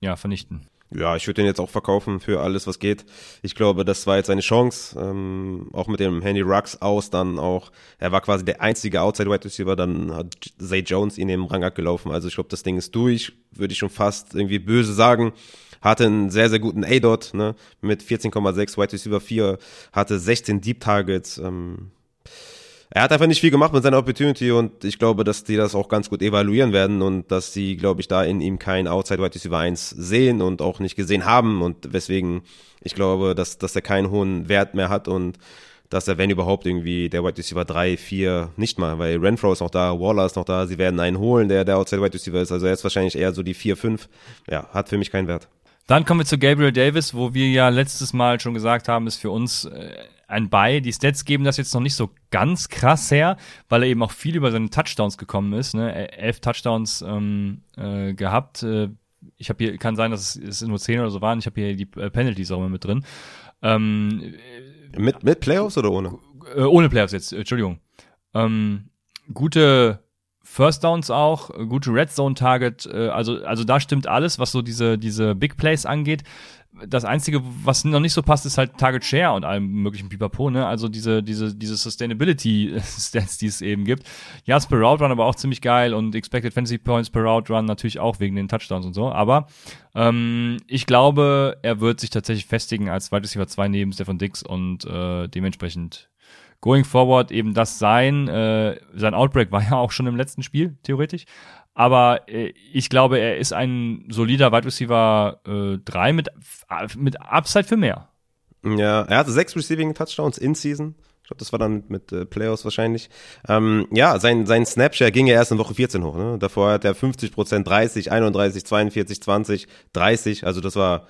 ja vernichten. Ja, ich würde den jetzt auch verkaufen für alles, was geht. Ich glaube, das war jetzt seine Chance. Ähm, auch mit dem Handy Rux aus, dann auch, er war quasi der einzige Outside Wide Receiver, dann hat Zay Jones ihn im Rang abgelaufen. Also ich glaube, das Ding ist durch, würde ich schon fast irgendwie böse sagen. Hatte einen sehr, sehr guten A-Dot, ne, mit 14,6, Wide Receiver 4, hatte 16 Deep Targets, ähm, er hat einfach nicht viel gemacht mit seiner Opportunity und ich glaube, dass die das auch ganz gut evaluieren werden und dass sie, glaube ich, da in ihm kein Outside Wide Receiver 1 sehen und auch nicht gesehen haben und weswegen ich glaube, dass, dass er keinen hohen Wert mehr hat und dass er, wenn überhaupt, irgendwie der Wide Receiver 3, 4 nicht mal, weil Renfro ist noch da, Waller ist noch da, sie werden einen holen, der der Outside Wide Receiver ist, also er ist wahrscheinlich eher so die 4, 5. Ja, hat für mich keinen Wert. Dann kommen wir zu Gabriel Davis, wo wir ja letztes Mal schon gesagt haben, ist für uns äh, ein Bei. Die Stats geben das jetzt noch nicht so ganz krass her, weil er eben auch viel über seine Touchdowns gekommen ist. Ne? Elf Touchdowns ähm, äh, gehabt. Äh, ich habe hier, kann sein, dass es, es nur zehn oder so waren. Ich habe hier die äh, Penalties auch immer mit drin. Ähm, mit, mit Playoffs oder ohne? Äh, ohne Playoffs jetzt, Entschuldigung. Ähm, gute First Downs auch, gute Red Zone Target, äh, also, also da stimmt alles, was so diese, diese Big Plays angeht. Das Einzige, was noch nicht so passt, ist halt Target Share und allem möglichen Pipapo, ne? Also diese, diese, diese Sustainability Stats, die es eben gibt. Ja, per Route Run aber auch ziemlich geil und Expected Fantasy Points per Route Run natürlich auch wegen den Touchdowns und so. Aber ähm, ich glaube, er wird sich tatsächlich festigen als Wide Receiver 2 neben Stefan Dix und äh, dementsprechend going forward eben das sein. Äh, sein Outbreak war ja auch schon im letzten Spiel, theoretisch. Aber äh, ich glaube, er ist ein solider Wide Receiver äh, 3 mit, mit Upside für mehr. Ja, er hatte sechs Receiving Touchdowns in Season. Ich glaube, das war dann mit äh, Playoffs wahrscheinlich. Ähm, ja, sein, sein Snapshare ging ja erst in Woche 14 hoch. Ne? Davor hat er 50 Prozent, 30, 31, 42, 20, 30. Also das war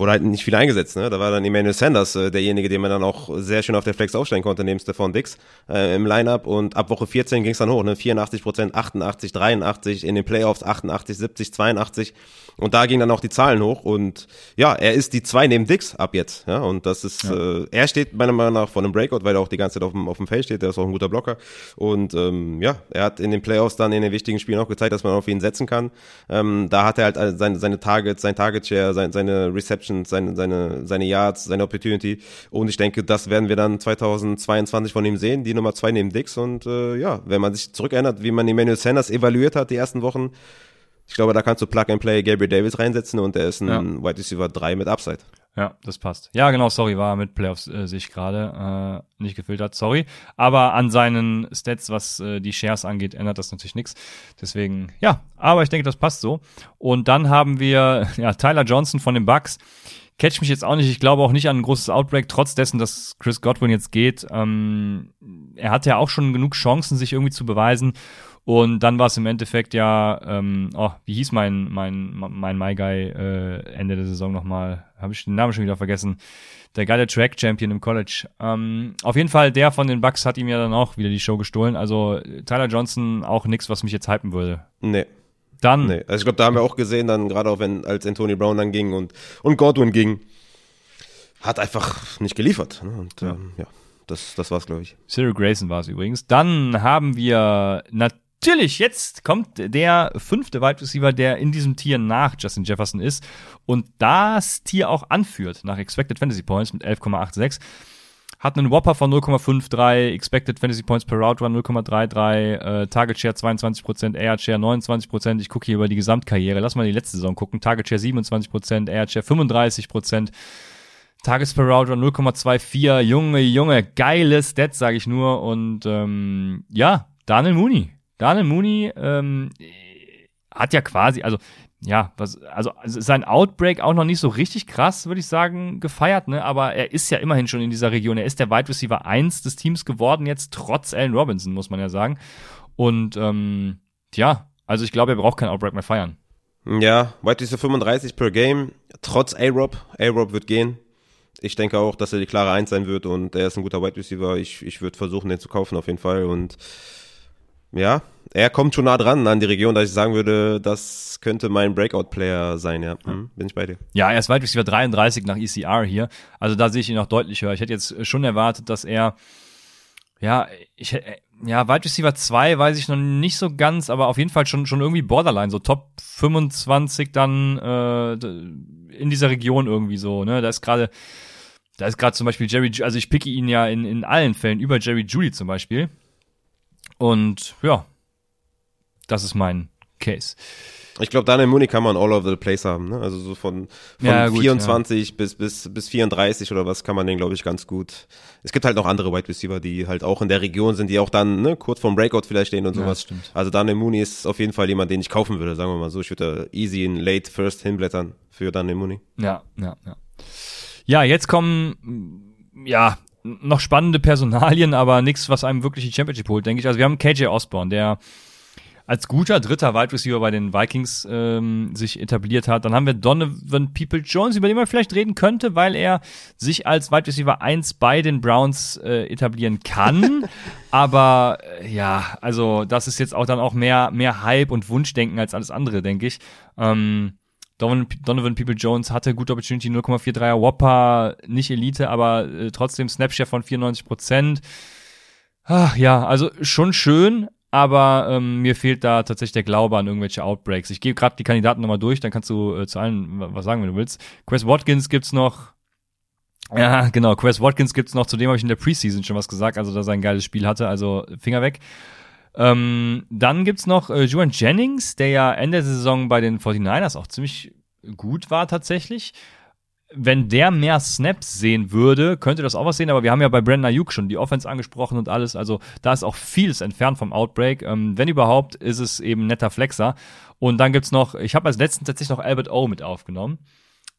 wurde halt nicht viel eingesetzt. Ne? Da war dann Emmanuel Sanders äh, derjenige, den man dann auch sehr schön auf der Flex aufstellen konnte, neben Stefan Dix äh, im Lineup. Und ab Woche 14 ging es dann hoch. Ne? 84 Prozent, 88, 83, in den Playoffs 88, 70, 82. Und da gingen dann auch die Zahlen hoch. Und ja, er ist die zwei neben Dix ab jetzt. Ja? Und das ist, ja. äh, er steht meiner Meinung nach vor einem Breakout, weil er auch die ganze Zeit auf dem, auf dem Feld steht. Der ist auch ein guter Blocker. Und ähm, ja, er hat in den Playoffs dann in den wichtigen Spielen auch gezeigt, dass man auf ihn setzen kann. Ähm, da hat er halt seine, seine Targets, sein Target Share, seine, seine Receptions, seine, seine, seine Yards, seine Opportunity. Und ich denke, das werden wir dann 2022 von ihm sehen. Die Nummer zwei neben Dix. Und äh, ja, wenn man sich zurückerinnert, wie man Emmanuel Sanders evaluiert hat die ersten Wochen, ich glaube, da kannst du Plug and Play Gabriel Davis reinsetzen und er ist ein ja. Wide Receiver 3 mit Upside. Ja, das passt. Ja, genau, sorry, war mit Playoffs äh, sich gerade äh, nicht gefiltert, sorry. Aber an seinen Stats, was äh, die Shares angeht, ändert das natürlich nichts. Deswegen, ja, aber ich denke, das passt so. Und dann haben wir ja, Tyler Johnson von den Bucks. Catch mich jetzt auch nicht. Ich glaube auch nicht an ein großes Outbreak, trotz dessen, dass Chris Godwin jetzt geht. Ähm, er hatte ja auch schon genug Chancen, sich irgendwie zu beweisen. Und dann war es im Endeffekt ja, ähm, oh, wie hieß mein, mein, mein My Guy äh, Ende der Saison nochmal? Habe ich den Namen schon wieder vergessen. Der geile Track Champion im College. Ähm, auf jeden Fall, der von den Bucks hat ihm ja dann auch wieder die Show gestohlen. Also Tyler Johnson auch nichts, was mich jetzt hypen würde. Nee. Dann. Nee. Also ich glaube, da haben wir auch gesehen, dann gerade auch wenn, als Anthony Brown dann ging und, und Godwin ging, hat einfach nicht geliefert. Ne? Und ja. Ähm, ja das, das war's, glaube ich. Cyril Grayson war es übrigens. Dann haben wir natürlich Natürlich, jetzt kommt der fünfte Wide Receiver, der in diesem Tier nach Justin Jefferson ist und das Tier auch anführt nach Expected Fantasy Points mit 11,86. Hat einen Whopper von 0,53, Expected Fantasy Points per Route Run 0,33, äh, Target Share 22%, Air Share 29%. Ich gucke hier über die Gesamtkarriere. Lass mal die letzte Saison gucken. Target Share 27%, Air Share 35%. Tages per Route 0,24. Junge, Junge, geiles Stats, sage ich nur. Und ähm, ja, Daniel Mooney Daniel Mooney ähm, hat ja quasi, also ja, was, also, also sein Outbreak auch noch nicht so richtig krass, würde ich sagen, gefeiert, ne? Aber er ist ja immerhin schon in dieser Region. Er ist der Wide Receiver 1 des Teams geworden, jetzt trotz Allen Robinson, muss man ja sagen. Und ähm, ja, also ich glaube, er braucht kein Outbreak mehr feiern. Ja, Wide Receiver 35 per Game, trotz A-Rob. A-Rob wird gehen. Ich denke auch, dass er die klare 1 sein wird und er ist ein guter Wide Receiver. Ich, ich würde versuchen, den zu kaufen auf jeden Fall und ja, er kommt schon nah dran an die Region, dass ich sagen würde, das könnte mein Breakout-Player sein, ja. Mhm, bin ich bei dir. Ja, er ist weit Receiver 33 nach ECR hier. Also da sehe ich ihn noch deutlich höher. Ich hätte jetzt schon erwartet, dass er, ja, ich ja, Wide Receiver 2 weiß ich noch nicht so ganz, aber auf jeden Fall schon, schon irgendwie Borderline, so Top 25 dann äh, in dieser Region irgendwie so, ne? Da ist gerade, da ist gerade zum Beispiel Jerry, also ich picke ihn ja in, in allen Fällen über Jerry Judy zum Beispiel. Und ja, das ist mein Case. Ich glaube, Daniel Mooney kann man all over the place haben. Ne? Also so von, von ja, gut, 24 ja. bis, bis, bis 34 oder was kann man den, glaube ich, ganz gut. Es gibt halt noch andere Wide Receiver, die halt auch in der Region sind, die auch dann ne, kurz vorm Breakout vielleicht stehen und sowas. Ja, also Daniel Mooney ist auf jeden Fall jemand, den ich kaufen würde, sagen wir mal so. Ich würde easy in Late First hinblättern für Daniel Mooney. Ja, ja, ja. Ja, jetzt kommen, ja, noch spannende Personalien, aber nichts, was einem wirklich die Championship holt, denke ich. Also wir haben KJ Osborne, der als guter dritter Wide Receiver bei den Vikings ähm, sich etabliert hat. Dann haben wir Donovan People Jones, über den man vielleicht reden könnte, weil er sich als Wide Receiver 1 bei den Browns äh, etablieren kann. Aber äh, ja, also das ist jetzt auch dann auch mehr, mehr Hype und Wunschdenken als alles andere, denke ich. Ähm, Donovan, Donovan People Jones hatte gute Opportunity, 0,43er Whopper, nicht Elite, aber äh, trotzdem Snapshare von 94 Prozent. Ach ja, also schon schön, aber ähm, mir fehlt da tatsächlich der Glaube an irgendwelche Outbreaks. Ich gehe gerade die Kandidaten nochmal durch, dann kannst du äh, zu allen was sagen, wenn du willst. Quest Watkins gibt's noch. Ja, genau, Quest Watkins gibt's noch, zu dem habe ich in der Preseason schon was gesagt, also dass er ein geiles Spiel hatte, also Finger weg. Ähm, dann gibt's noch äh, Juan Jennings, der ja Ende der Saison bei den 49ers auch ziemlich gut war tatsächlich. wenn der mehr Snaps sehen würde, könnte das auch was sehen, aber wir haben ja bei Brandon Ayuk schon die Offense angesprochen und alles, also da ist auch vieles entfernt vom Outbreak. Ähm, wenn überhaupt, ist es eben netter Flexer. Und dann gibt's noch, ich habe als letzten tatsächlich noch Albert O mit aufgenommen,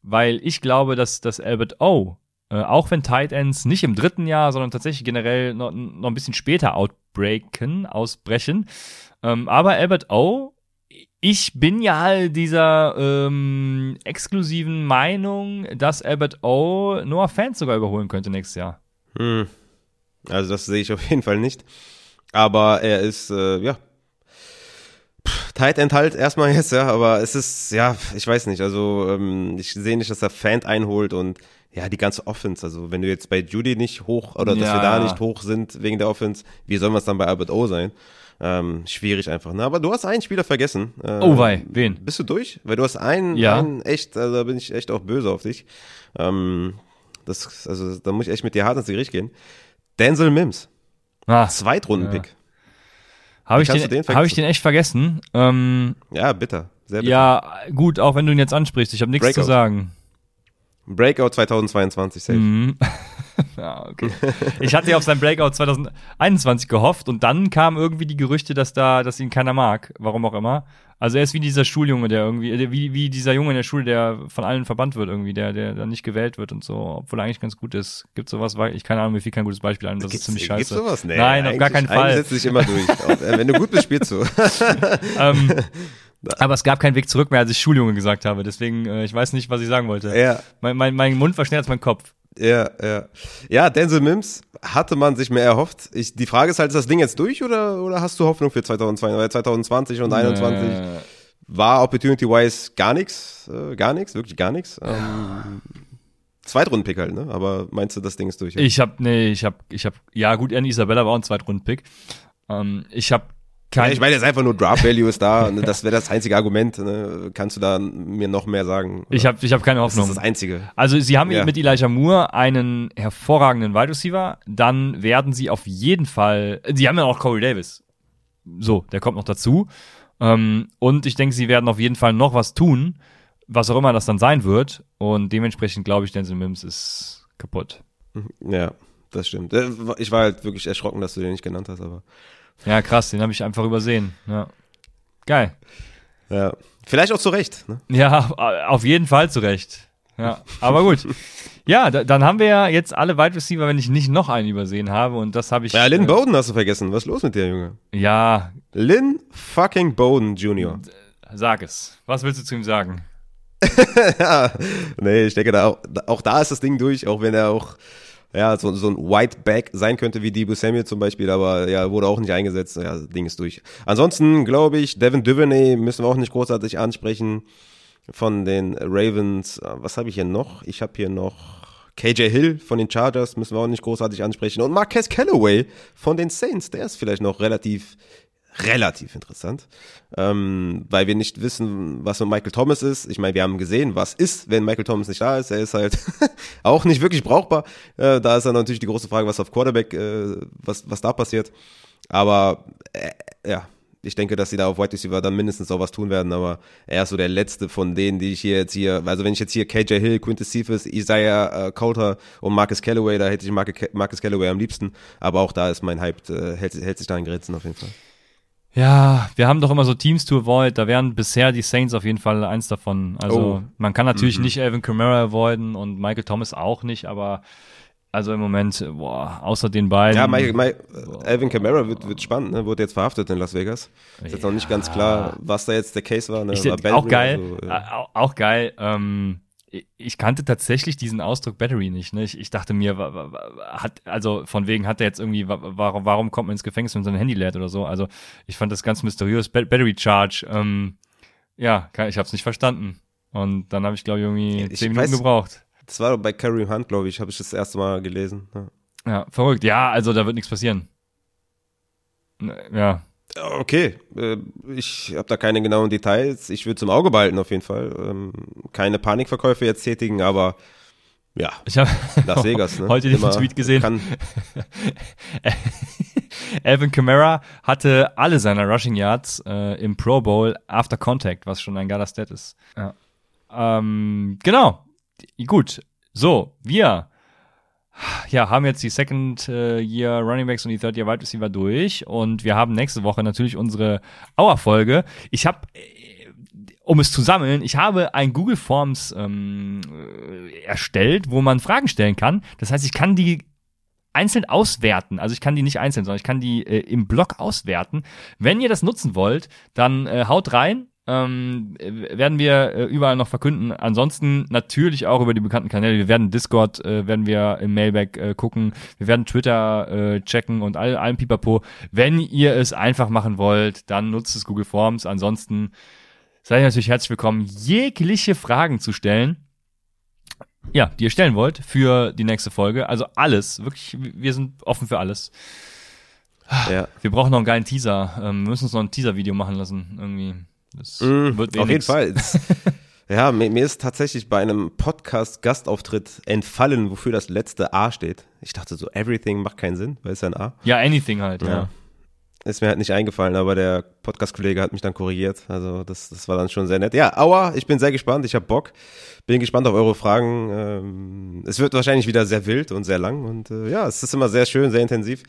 weil ich glaube, dass, dass Albert O, äh, auch wenn Tight Ends nicht im dritten Jahr, sondern tatsächlich generell noch, noch ein bisschen später outbreaken, ausbrechen, ähm, aber Albert O ich bin ja dieser ähm, exklusiven Meinung, dass Albert O Noah Fans sogar überholen könnte nächstes Jahr. Hm. Also das sehe ich auf jeden Fall nicht. Aber er ist, äh, ja, Tight End halt erstmal jetzt, ja, aber es ist, ja, ich weiß nicht, also ähm, ich sehe nicht, dass er Fan einholt und ja, die ganze Offense, also wenn du jetzt bei Judy nicht hoch oder dass Ja, wir da ja. nicht hoch sind wegen der Offense, wie sollen wir es dann bei Albert O sein? Ähm, schwierig einfach, ne? Aber du hast einen Spieler vergessen. Äh, Oh wei, wen? Bist du durch? Weil du hast einen, Ja. einen echt, also da bin ich echt auch böse auf dich. Ähm, das, also da muss ich echt mit dir hart ins Gericht gehen. Denzel Mims, Ah, Zweitrunden-Pick. habe ich, den, den hab ich den echt vergessen. Ähm, Ja. bitter. Sehr bitter. ja, gut, auch wenn du ihn jetzt ansprichst, ich habe nichts zu sagen. Breakout 2022, safe. Mhm. ja, okay. Ich hatte ja auf sein Breakout 2021 gehofft und dann kamen irgendwie die Gerüchte, dass da, dass ihn keiner mag, warum auch immer. Also er ist wie dieser Schuljunge, der irgendwie, der- wie, wie dieser Junge in der Schule, der von allen verbannt wird irgendwie, der, der dann nicht gewählt wird und so, obwohl er eigentlich ganz gut ist. Gibt sowas, ich keine Ahnung, mir fiel kein gutes Beispiel ein, das ist ziemlich scheiße. Gibt's sowas? Nee, Nein, auf gar keinen Fall. Setzt dich immer durch. Äh, Wenn du gut bist, spielst du. ähm, aber es gab keinen Weg zurück mehr, als ich Schuljunge gesagt habe. Deswegen, äh, ich weiß nicht, was ich sagen wollte. ja, Mein, mein, mein Mund war schneller als mein Kopf. Ja, ja. Ja, Denzel Mims hatte man sich mehr erhofft. Ich, die Frage ist halt, ist das Ding jetzt durch oder, oder hast du Hoffnung für 2022, weil 2020 und 2021 Äh, war Opportunity-wise gar nichts, äh, gar nichts, wirklich gar nichts. Ähm, Zweitrunden-Pick halt, ne? Aber meinst du, das Ding ist durch? Ich hab, nee, ich hab, ich hab, ja gut, Annie Isabella war auch ein Zweitrunden-Pick. Ähm, ich hab Ja, kein, ich meine, jetzt einfach nur Draft Value ist da. ne? Das wäre das einzige Argument. Ne? Kannst du da mir noch mehr sagen? ich hab, ich hab keine das ist Hoffnung. das einzige. Also sie haben Ja. mit Elijah Moore einen hervorragenden Wide Receiver. Dann werden sie auf jeden Fall, sie haben ja auch Corey Davis. So, der kommt noch dazu. Ähm, und ich denke, sie werden auf jeden Fall noch was tun, was auch immer das dann sein wird. Und dementsprechend glaube ich, Denzel Mims ist kaputt. Ja, das stimmt. Äh, Ich war halt wirklich erschrocken, dass du den nicht genannt hast, aber Ja, krass, den habe ich einfach übersehen. Ja. Geil. ja. Vielleicht auch zu Recht. Ne? Ja, auf jeden Fall zu Recht. Ja, aber gut. Ja, da, dann haben wir ja jetzt alle Wide Receiver, wenn ich nicht noch einen übersehen habe und das habe ich. Ja, Lynn äh, Bowden hast du vergessen. Was ist los mit dir, Junge? Ja, Lynn fucking Bowden Jr. sag es. Was willst du zu ihm sagen? ja, nee, ich denke, da auch, auch da ist das Ding durch, auch wenn er auch ja, so, so ein White Back sein könnte wie Debo Samuel zum Beispiel, aber ja, wurde auch nicht eingesetzt. Ja, Ding ist durch. Ansonsten glaube ich, Devin Duvernay müssen wir auch nicht großartig ansprechen von den Ravens. Äh, Was habe ich hier noch? Ich habe hier noch KJ Hill von den Chargers, müssen wir auch nicht großartig ansprechen. Und Marquez Callaway von den Saints, der ist vielleicht noch relativ relativ interessant, ähm, weil wir nicht wissen, was mit Michael Thomas ist. Ich meine, wir haben gesehen, was ist, wenn Michael Thomas nicht da ist. Er ist halt auch nicht wirklich brauchbar. Äh, da ist dann natürlich die große Frage, was auf Quarterback, äh, was, was da passiert. Aber äh, ja, ich denke, dass sie da auf White Receiver dann mindestens auch was tun werden, aber er ist so der letzte von denen, die ich hier jetzt hier, also wenn ich jetzt hier KJ Hill, Quintus Cephas, Isaiah äh, Coulter und Marcus Callaway, da hätte ich Marcus Callaway am liebsten, aber auch da ist mein Hype, äh, hält, hält sich da in Grenzen auf jeden Fall. Ja, wir haben doch immer so Teams to avoid. Da wären bisher die Saints auf jeden Fall eins davon. Also Oh. man kann natürlich Mhm. nicht Alvin Kamara avoiden und Michael Thomas auch nicht, aber also im Moment, boah, außer den beiden. Ja, Mike, Mike, Alvin Kamara wird, wird spannend, ne? wurde jetzt verhaftet in Las Vegas. Ist jetzt noch nicht ganz klar, was da jetzt der Case war. Ne? Ich, War auch geil, oder so, ja. auch, auch geil. Ähm, ich- ich kannte tatsächlich diesen Ausdruck Battery nicht. Ne? Ich, ich dachte mir, hat also von wegen hat er jetzt irgendwie, wa- warum, warum kommt man ins Gefängnis, wenn sein Handy lädt oder so? Also ich fand das ganz mysteriös. Ba- Battery Charge. Ähm, ja, ich habe es nicht verstanden. Und dann habe ich glaube ich irgendwie ich zehn Minuten weiß- gebraucht. Das war bei Kareem Hunt, glaube ich, habe ich das erste Mal gelesen. Ja. Ja, verrückt. Ja, also da wird nichts passieren. Ja, Okay, äh, ich habe da keine genauen Details. Ich würde zum Auge behalten auf jeden Fall. Ähm, keine Panikverkäufe jetzt tätigen, aber ja, ich habe Las Vegas. Ne? Heute den Tweet gesehen. Alvin Kamara hatte alle seiner Rushing Yards äh, im Pro Bowl after Contact, was schon ein geiler Stat ist. Ja. Ähm, genau. gut, so, wir ja, haben jetzt die Second äh, Year Running Backs und die Third Year Wide Receiver durch und wir haben nächste Woche natürlich unsere Hour-Folge. Ich habe um es zu sammeln, ich habe ein Google Forms ähm, äh, erstellt, wo man Fragen stellen kann. Das heißt, ich kann die einzeln auswerten. Also ich kann die nicht einzeln, sondern ich kann die äh, im Blog auswerten. Wenn ihr das nutzen wollt, dann äh, haut rein. Ähm, werden wir äh, überall noch verkünden. Ansonsten natürlich auch über die bekannten Kanäle. Wir werden Discord, äh, werden wir im Mailback äh, gucken. Wir werden Twitter äh, checken und all, allem Pipapo. Wenn ihr es einfach machen wollt, dann nutzt es Google Forms. Ansonsten seid ihr natürlich herzlich willkommen, jegliche Fragen zu stellen. Ja, die ihr stellen wollt für die nächste Folge. Also alles, wirklich, wir sind offen für alles. Ja. Wir brauchen noch einen geilen Teaser. Ähm, wir müssen uns noch ein Teaser-Video machen lassen. Irgendwie. Das mm, wird auf jeden Fall. ja, mir, mir, ist tatsächlich bei einem Podcast-Gastauftritt entfallen, wofür das letzte A steht. Ich dachte so, everything macht keinen Sinn, weil es ja ein A. Ja, anything halt, ja. ja ist mir halt nicht eingefallen, aber der Podcast-Kollege hat mich dann korrigiert. Also das, das war dann schon sehr nett. Ja, aua, ich bin sehr gespannt, ich habe Bock. Bin gespannt auf eure Fragen. Ähm, es wird wahrscheinlich wieder sehr wild und sehr lang. Und äh, ja, es ist immer sehr schön, sehr intensiv.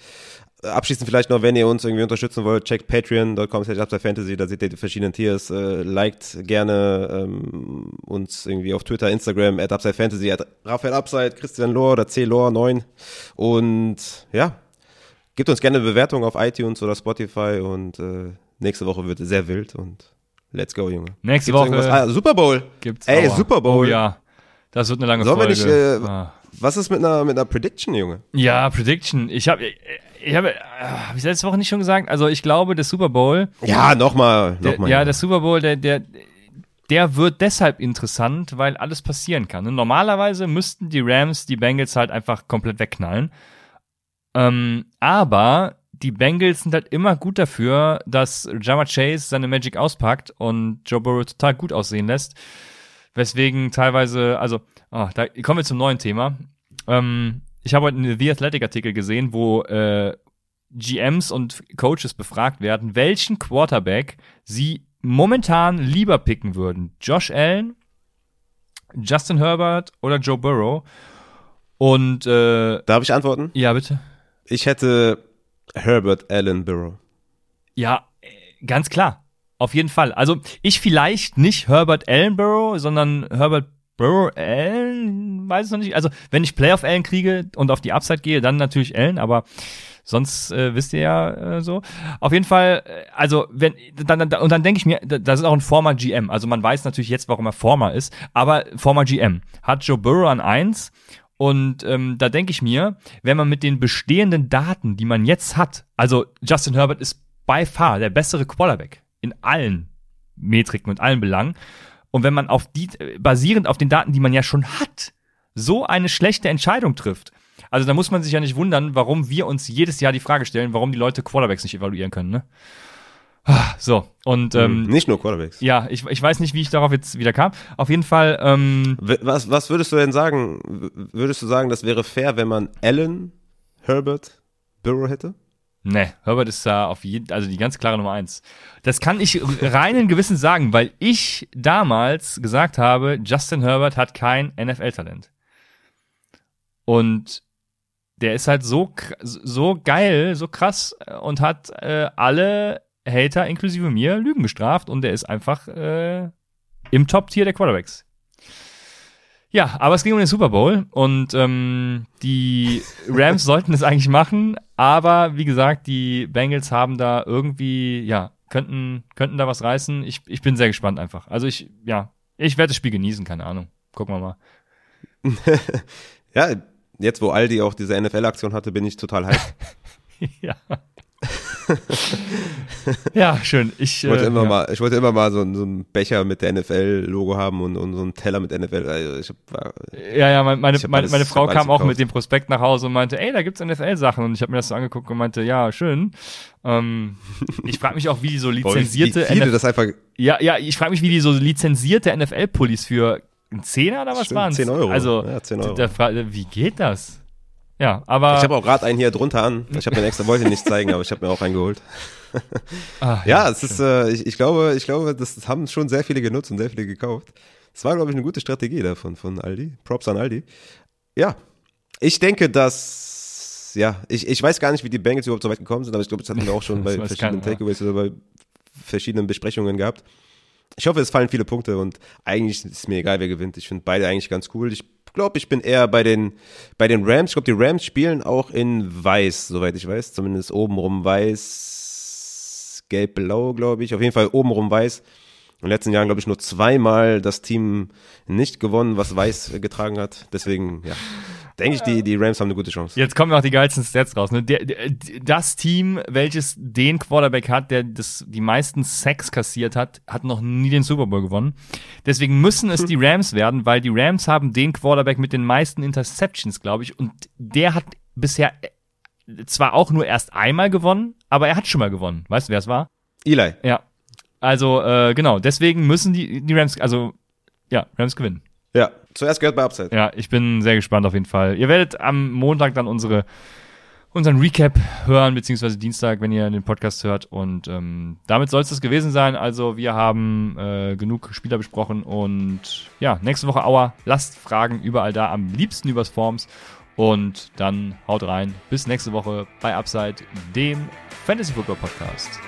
Abschließend vielleicht noch, wenn ihr uns irgendwie unterstützen wollt, checkt patreon.com fantasy, da seht ihr die verschiedenen Tiers, äh, liked gerne ähm, uns irgendwie auf Twitter, Instagram, at fantasy, at Raphael Upside, Christian Lohr oder C Lohr 9 und ja, Gebt uns gerne eine Bewertung auf iTunes oder Spotify und äh, nächste Woche wird sehr wild und let's go, Junge. Nächste gibt's Woche. Ah, Super Bowl. Gibt's Ey, Aua. Super Bowl. Oh ja. Das wird eine lange Sollen Folge. Wir nicht, äh, ah. Was ist mit einer, mit einer Prediction, Junge? Ja, Prediction. Ich habe ich habe hab ich letzte Woche nicht schon gesagt, also ich glaube, der Super Bowl. Ja, nochmal, nochmal. Ja, der Super Bowl, der, der, der wird deshalb interessant, weil alles passieren kann. Normalerweise müssten die Rams die Bengals halt einfach komplett wegknallen. Ähm, aber die Bengals sind halt immer gut dafür, dass Jama Chase seine Magic auspackt und Joe Burrow total gut aussehen lässt. Weswegen teilweise, also, oh, da kommen wir zum neuen Thema. Ähm, ich habe heute einen The Athletic Artikel gesehen, wo äh, GMs und Coaches befragt werden, welchen Quarterback sie momentan lieber picken würden. Josh Allen, Justin Herbert oder Joe Burrow. Und äh, Darf ich antworten? Ja, bitte. Ich hätte Herbert Allen Burrow. Ja, ganz klar. Auf jeden Fall. Also ich vielleicht nicht Herbert Allen Burrow, sondern Herbert Allen, weiß es noch nicht. Also wenn ich Playoff Allen kriege und auf die Upside gehe, dann natürlich Allen, aber sonst äh, wisst ihr ja äh, so. Auf jeden Fall, äh, also wenn dann, dann und dann denke ich mir, das ist auch ein former GM. Also man weiß natürlich jetzt, warum er former ist, aber former GM hat Joe Burrow an eins und ähm, da denke ich mir, wenn man mit den bestehenden Daten, die man jetzt hat, also Justin Herbert ist by far der bessere Quarterback in allen Metriken und allen Belangen. Und wenn man auf die, basierend auf den Daten, die man ja schon hat, so eine schlechte Entscheidung trifft, also da muss man sich ja nicht wundern, warum wir uns jedes Jahr die Frage stellen, warum die Leute Quarterbacks nicht evaluieren können, ne? So, und ähm, nicht nur Quarterbacks. Ja, ich, ich weiß nicht, wie ich darauf jetzt wieder kam. Auf jeden Fall. Ähm, was, was würdest du denn sagen? Würdest du sagen, das wäre fair, wenn man Allen, Herbert, Burrow hätte? Nee, Herbert ist da auf jeden, also die ganz klare Nummer eins. Das kann ich reinen Gewissen sagen, weil ich damals gesagt habe, Justin Herbert hat kein NFL-Talent. Und der ist halt so, so geil, so krass und hat äh, alle Hater inklusive mir Lügen gestraft und der ist einfach äh, im Top-Tier der Quarterbacks. Ja, aber es ging um den Super Bowl und ähm, die Rams sollten es eigentlich machen, aber wie gesagt, die Bengals haben da irgendwie, ja, könnten, könnten da was reißen. Ich, ich bin sehr gespannt einfach. Also ich, ja, ich werde das Spiel genießen, keine Ahnung. Gucken wir mal. ja, jetzt wo Aldi auch diese NFL-Aktion hatte, bin ich total hype. ja. ja, schön. Ich, ich wollte, äh, immer ja. mal, ich wollte immer mal so, so einen Becher mit der NFL-Logo haben und, und so einen Teller mit NFL. Also ich hab, ja, ja, meine, meine, meine, meine Frau kam auch mit dem Prospekt nach Hause und meinte, ey, da gibt's NFL-Sachen. Und ich habe mir das so angeguckt und meinte, ja, schön. Ähm, ich frage mich auch, wie die so lizenzierte Boah, wie das einfach Ja, ja, ich frage mich, wie die so lizenzierte NFL-Pullis für einen Zehner oder was waren 10 Euro. Also, ja, 10 Euro. wie geht das? Ja, aber. Ich habe auch gerade einen hier drunter an. Ich habe mir extra wollte nicht zeigen, aber ich habe mir auch einen geholt. ah, ja, ja, es schön. ist, äh, ich, ich glaube, ich glaube, das haben schon sehr viele genutzt und sehr viele gekauft. Das war, glaube ich, eine gute Strategie davon von Aldi. Props an Aldi. Ja, ich denke, dass, ja, ich, ich weiß gar nicht, wie die Bengals überhaupt so weit gekommen sind, aber ich glaube, das hatten wir auch schon bei verschiedenen Takeaways oder bei verschiedenen Besprechungen gehabt. Ich hoffe, es fallen viele Punkte und eigentlich ist mir egal, wer gewinnt. Ich finde beide eigentlich ganz cool. Ich glaube, ich bin eher bei den, bei den Rams. Ich glaube, die Rams spielen auch in weiß, soweit ich weiß. Zumindest obenrum weiß, gelb-blau, glaube ich. Auf jeden Fall obenrum weiß in den letzten Jahren, glaube ich, nur zweimal das Team nicht gewonnen, was Weiß getragen hat. Deswegen, ja, denke ich, die, die Rams haben eine gute Chance. Jetzt kommen auch die geilsten Stats raus. Ne? Der, das Team, welches den Quarterback hat, der das, die meisten Sacks kassiert hat, hat noch nie den Super Bowl gewonnen. Deswegen müssen es die Rams werden, weil die Rams haben den Quarterback mit den meisten Interceptions, glaube ich. Und der hat bisher zwar auch nur erst einmal gewonnen, aber er hat schon mal gewonnen. Weißt du, wer es war? Eli. Ja, also, äh, genau, deswegen müssen die, die Rams, also, ja, Rams gewinnen. Zuerst gehört bei Upside. Ja, ich bin sehr gespannt auf jeden Fall. Ihr werdet am Montag dann unsere, unseren Recap hören, beziehungsweise Dienstag, wenn ihr den Podcast hört. Und ähm, damit soll es das gewesen sein. Also, wir haben äh, genug Spieler besprochen und ja, nächste Woche Auer. Lasst Fragen überall da, am liebsten übers Forms. Und dann haut rein. Bis nächste Woche bei Upside, dem Fantasy Football Podcast.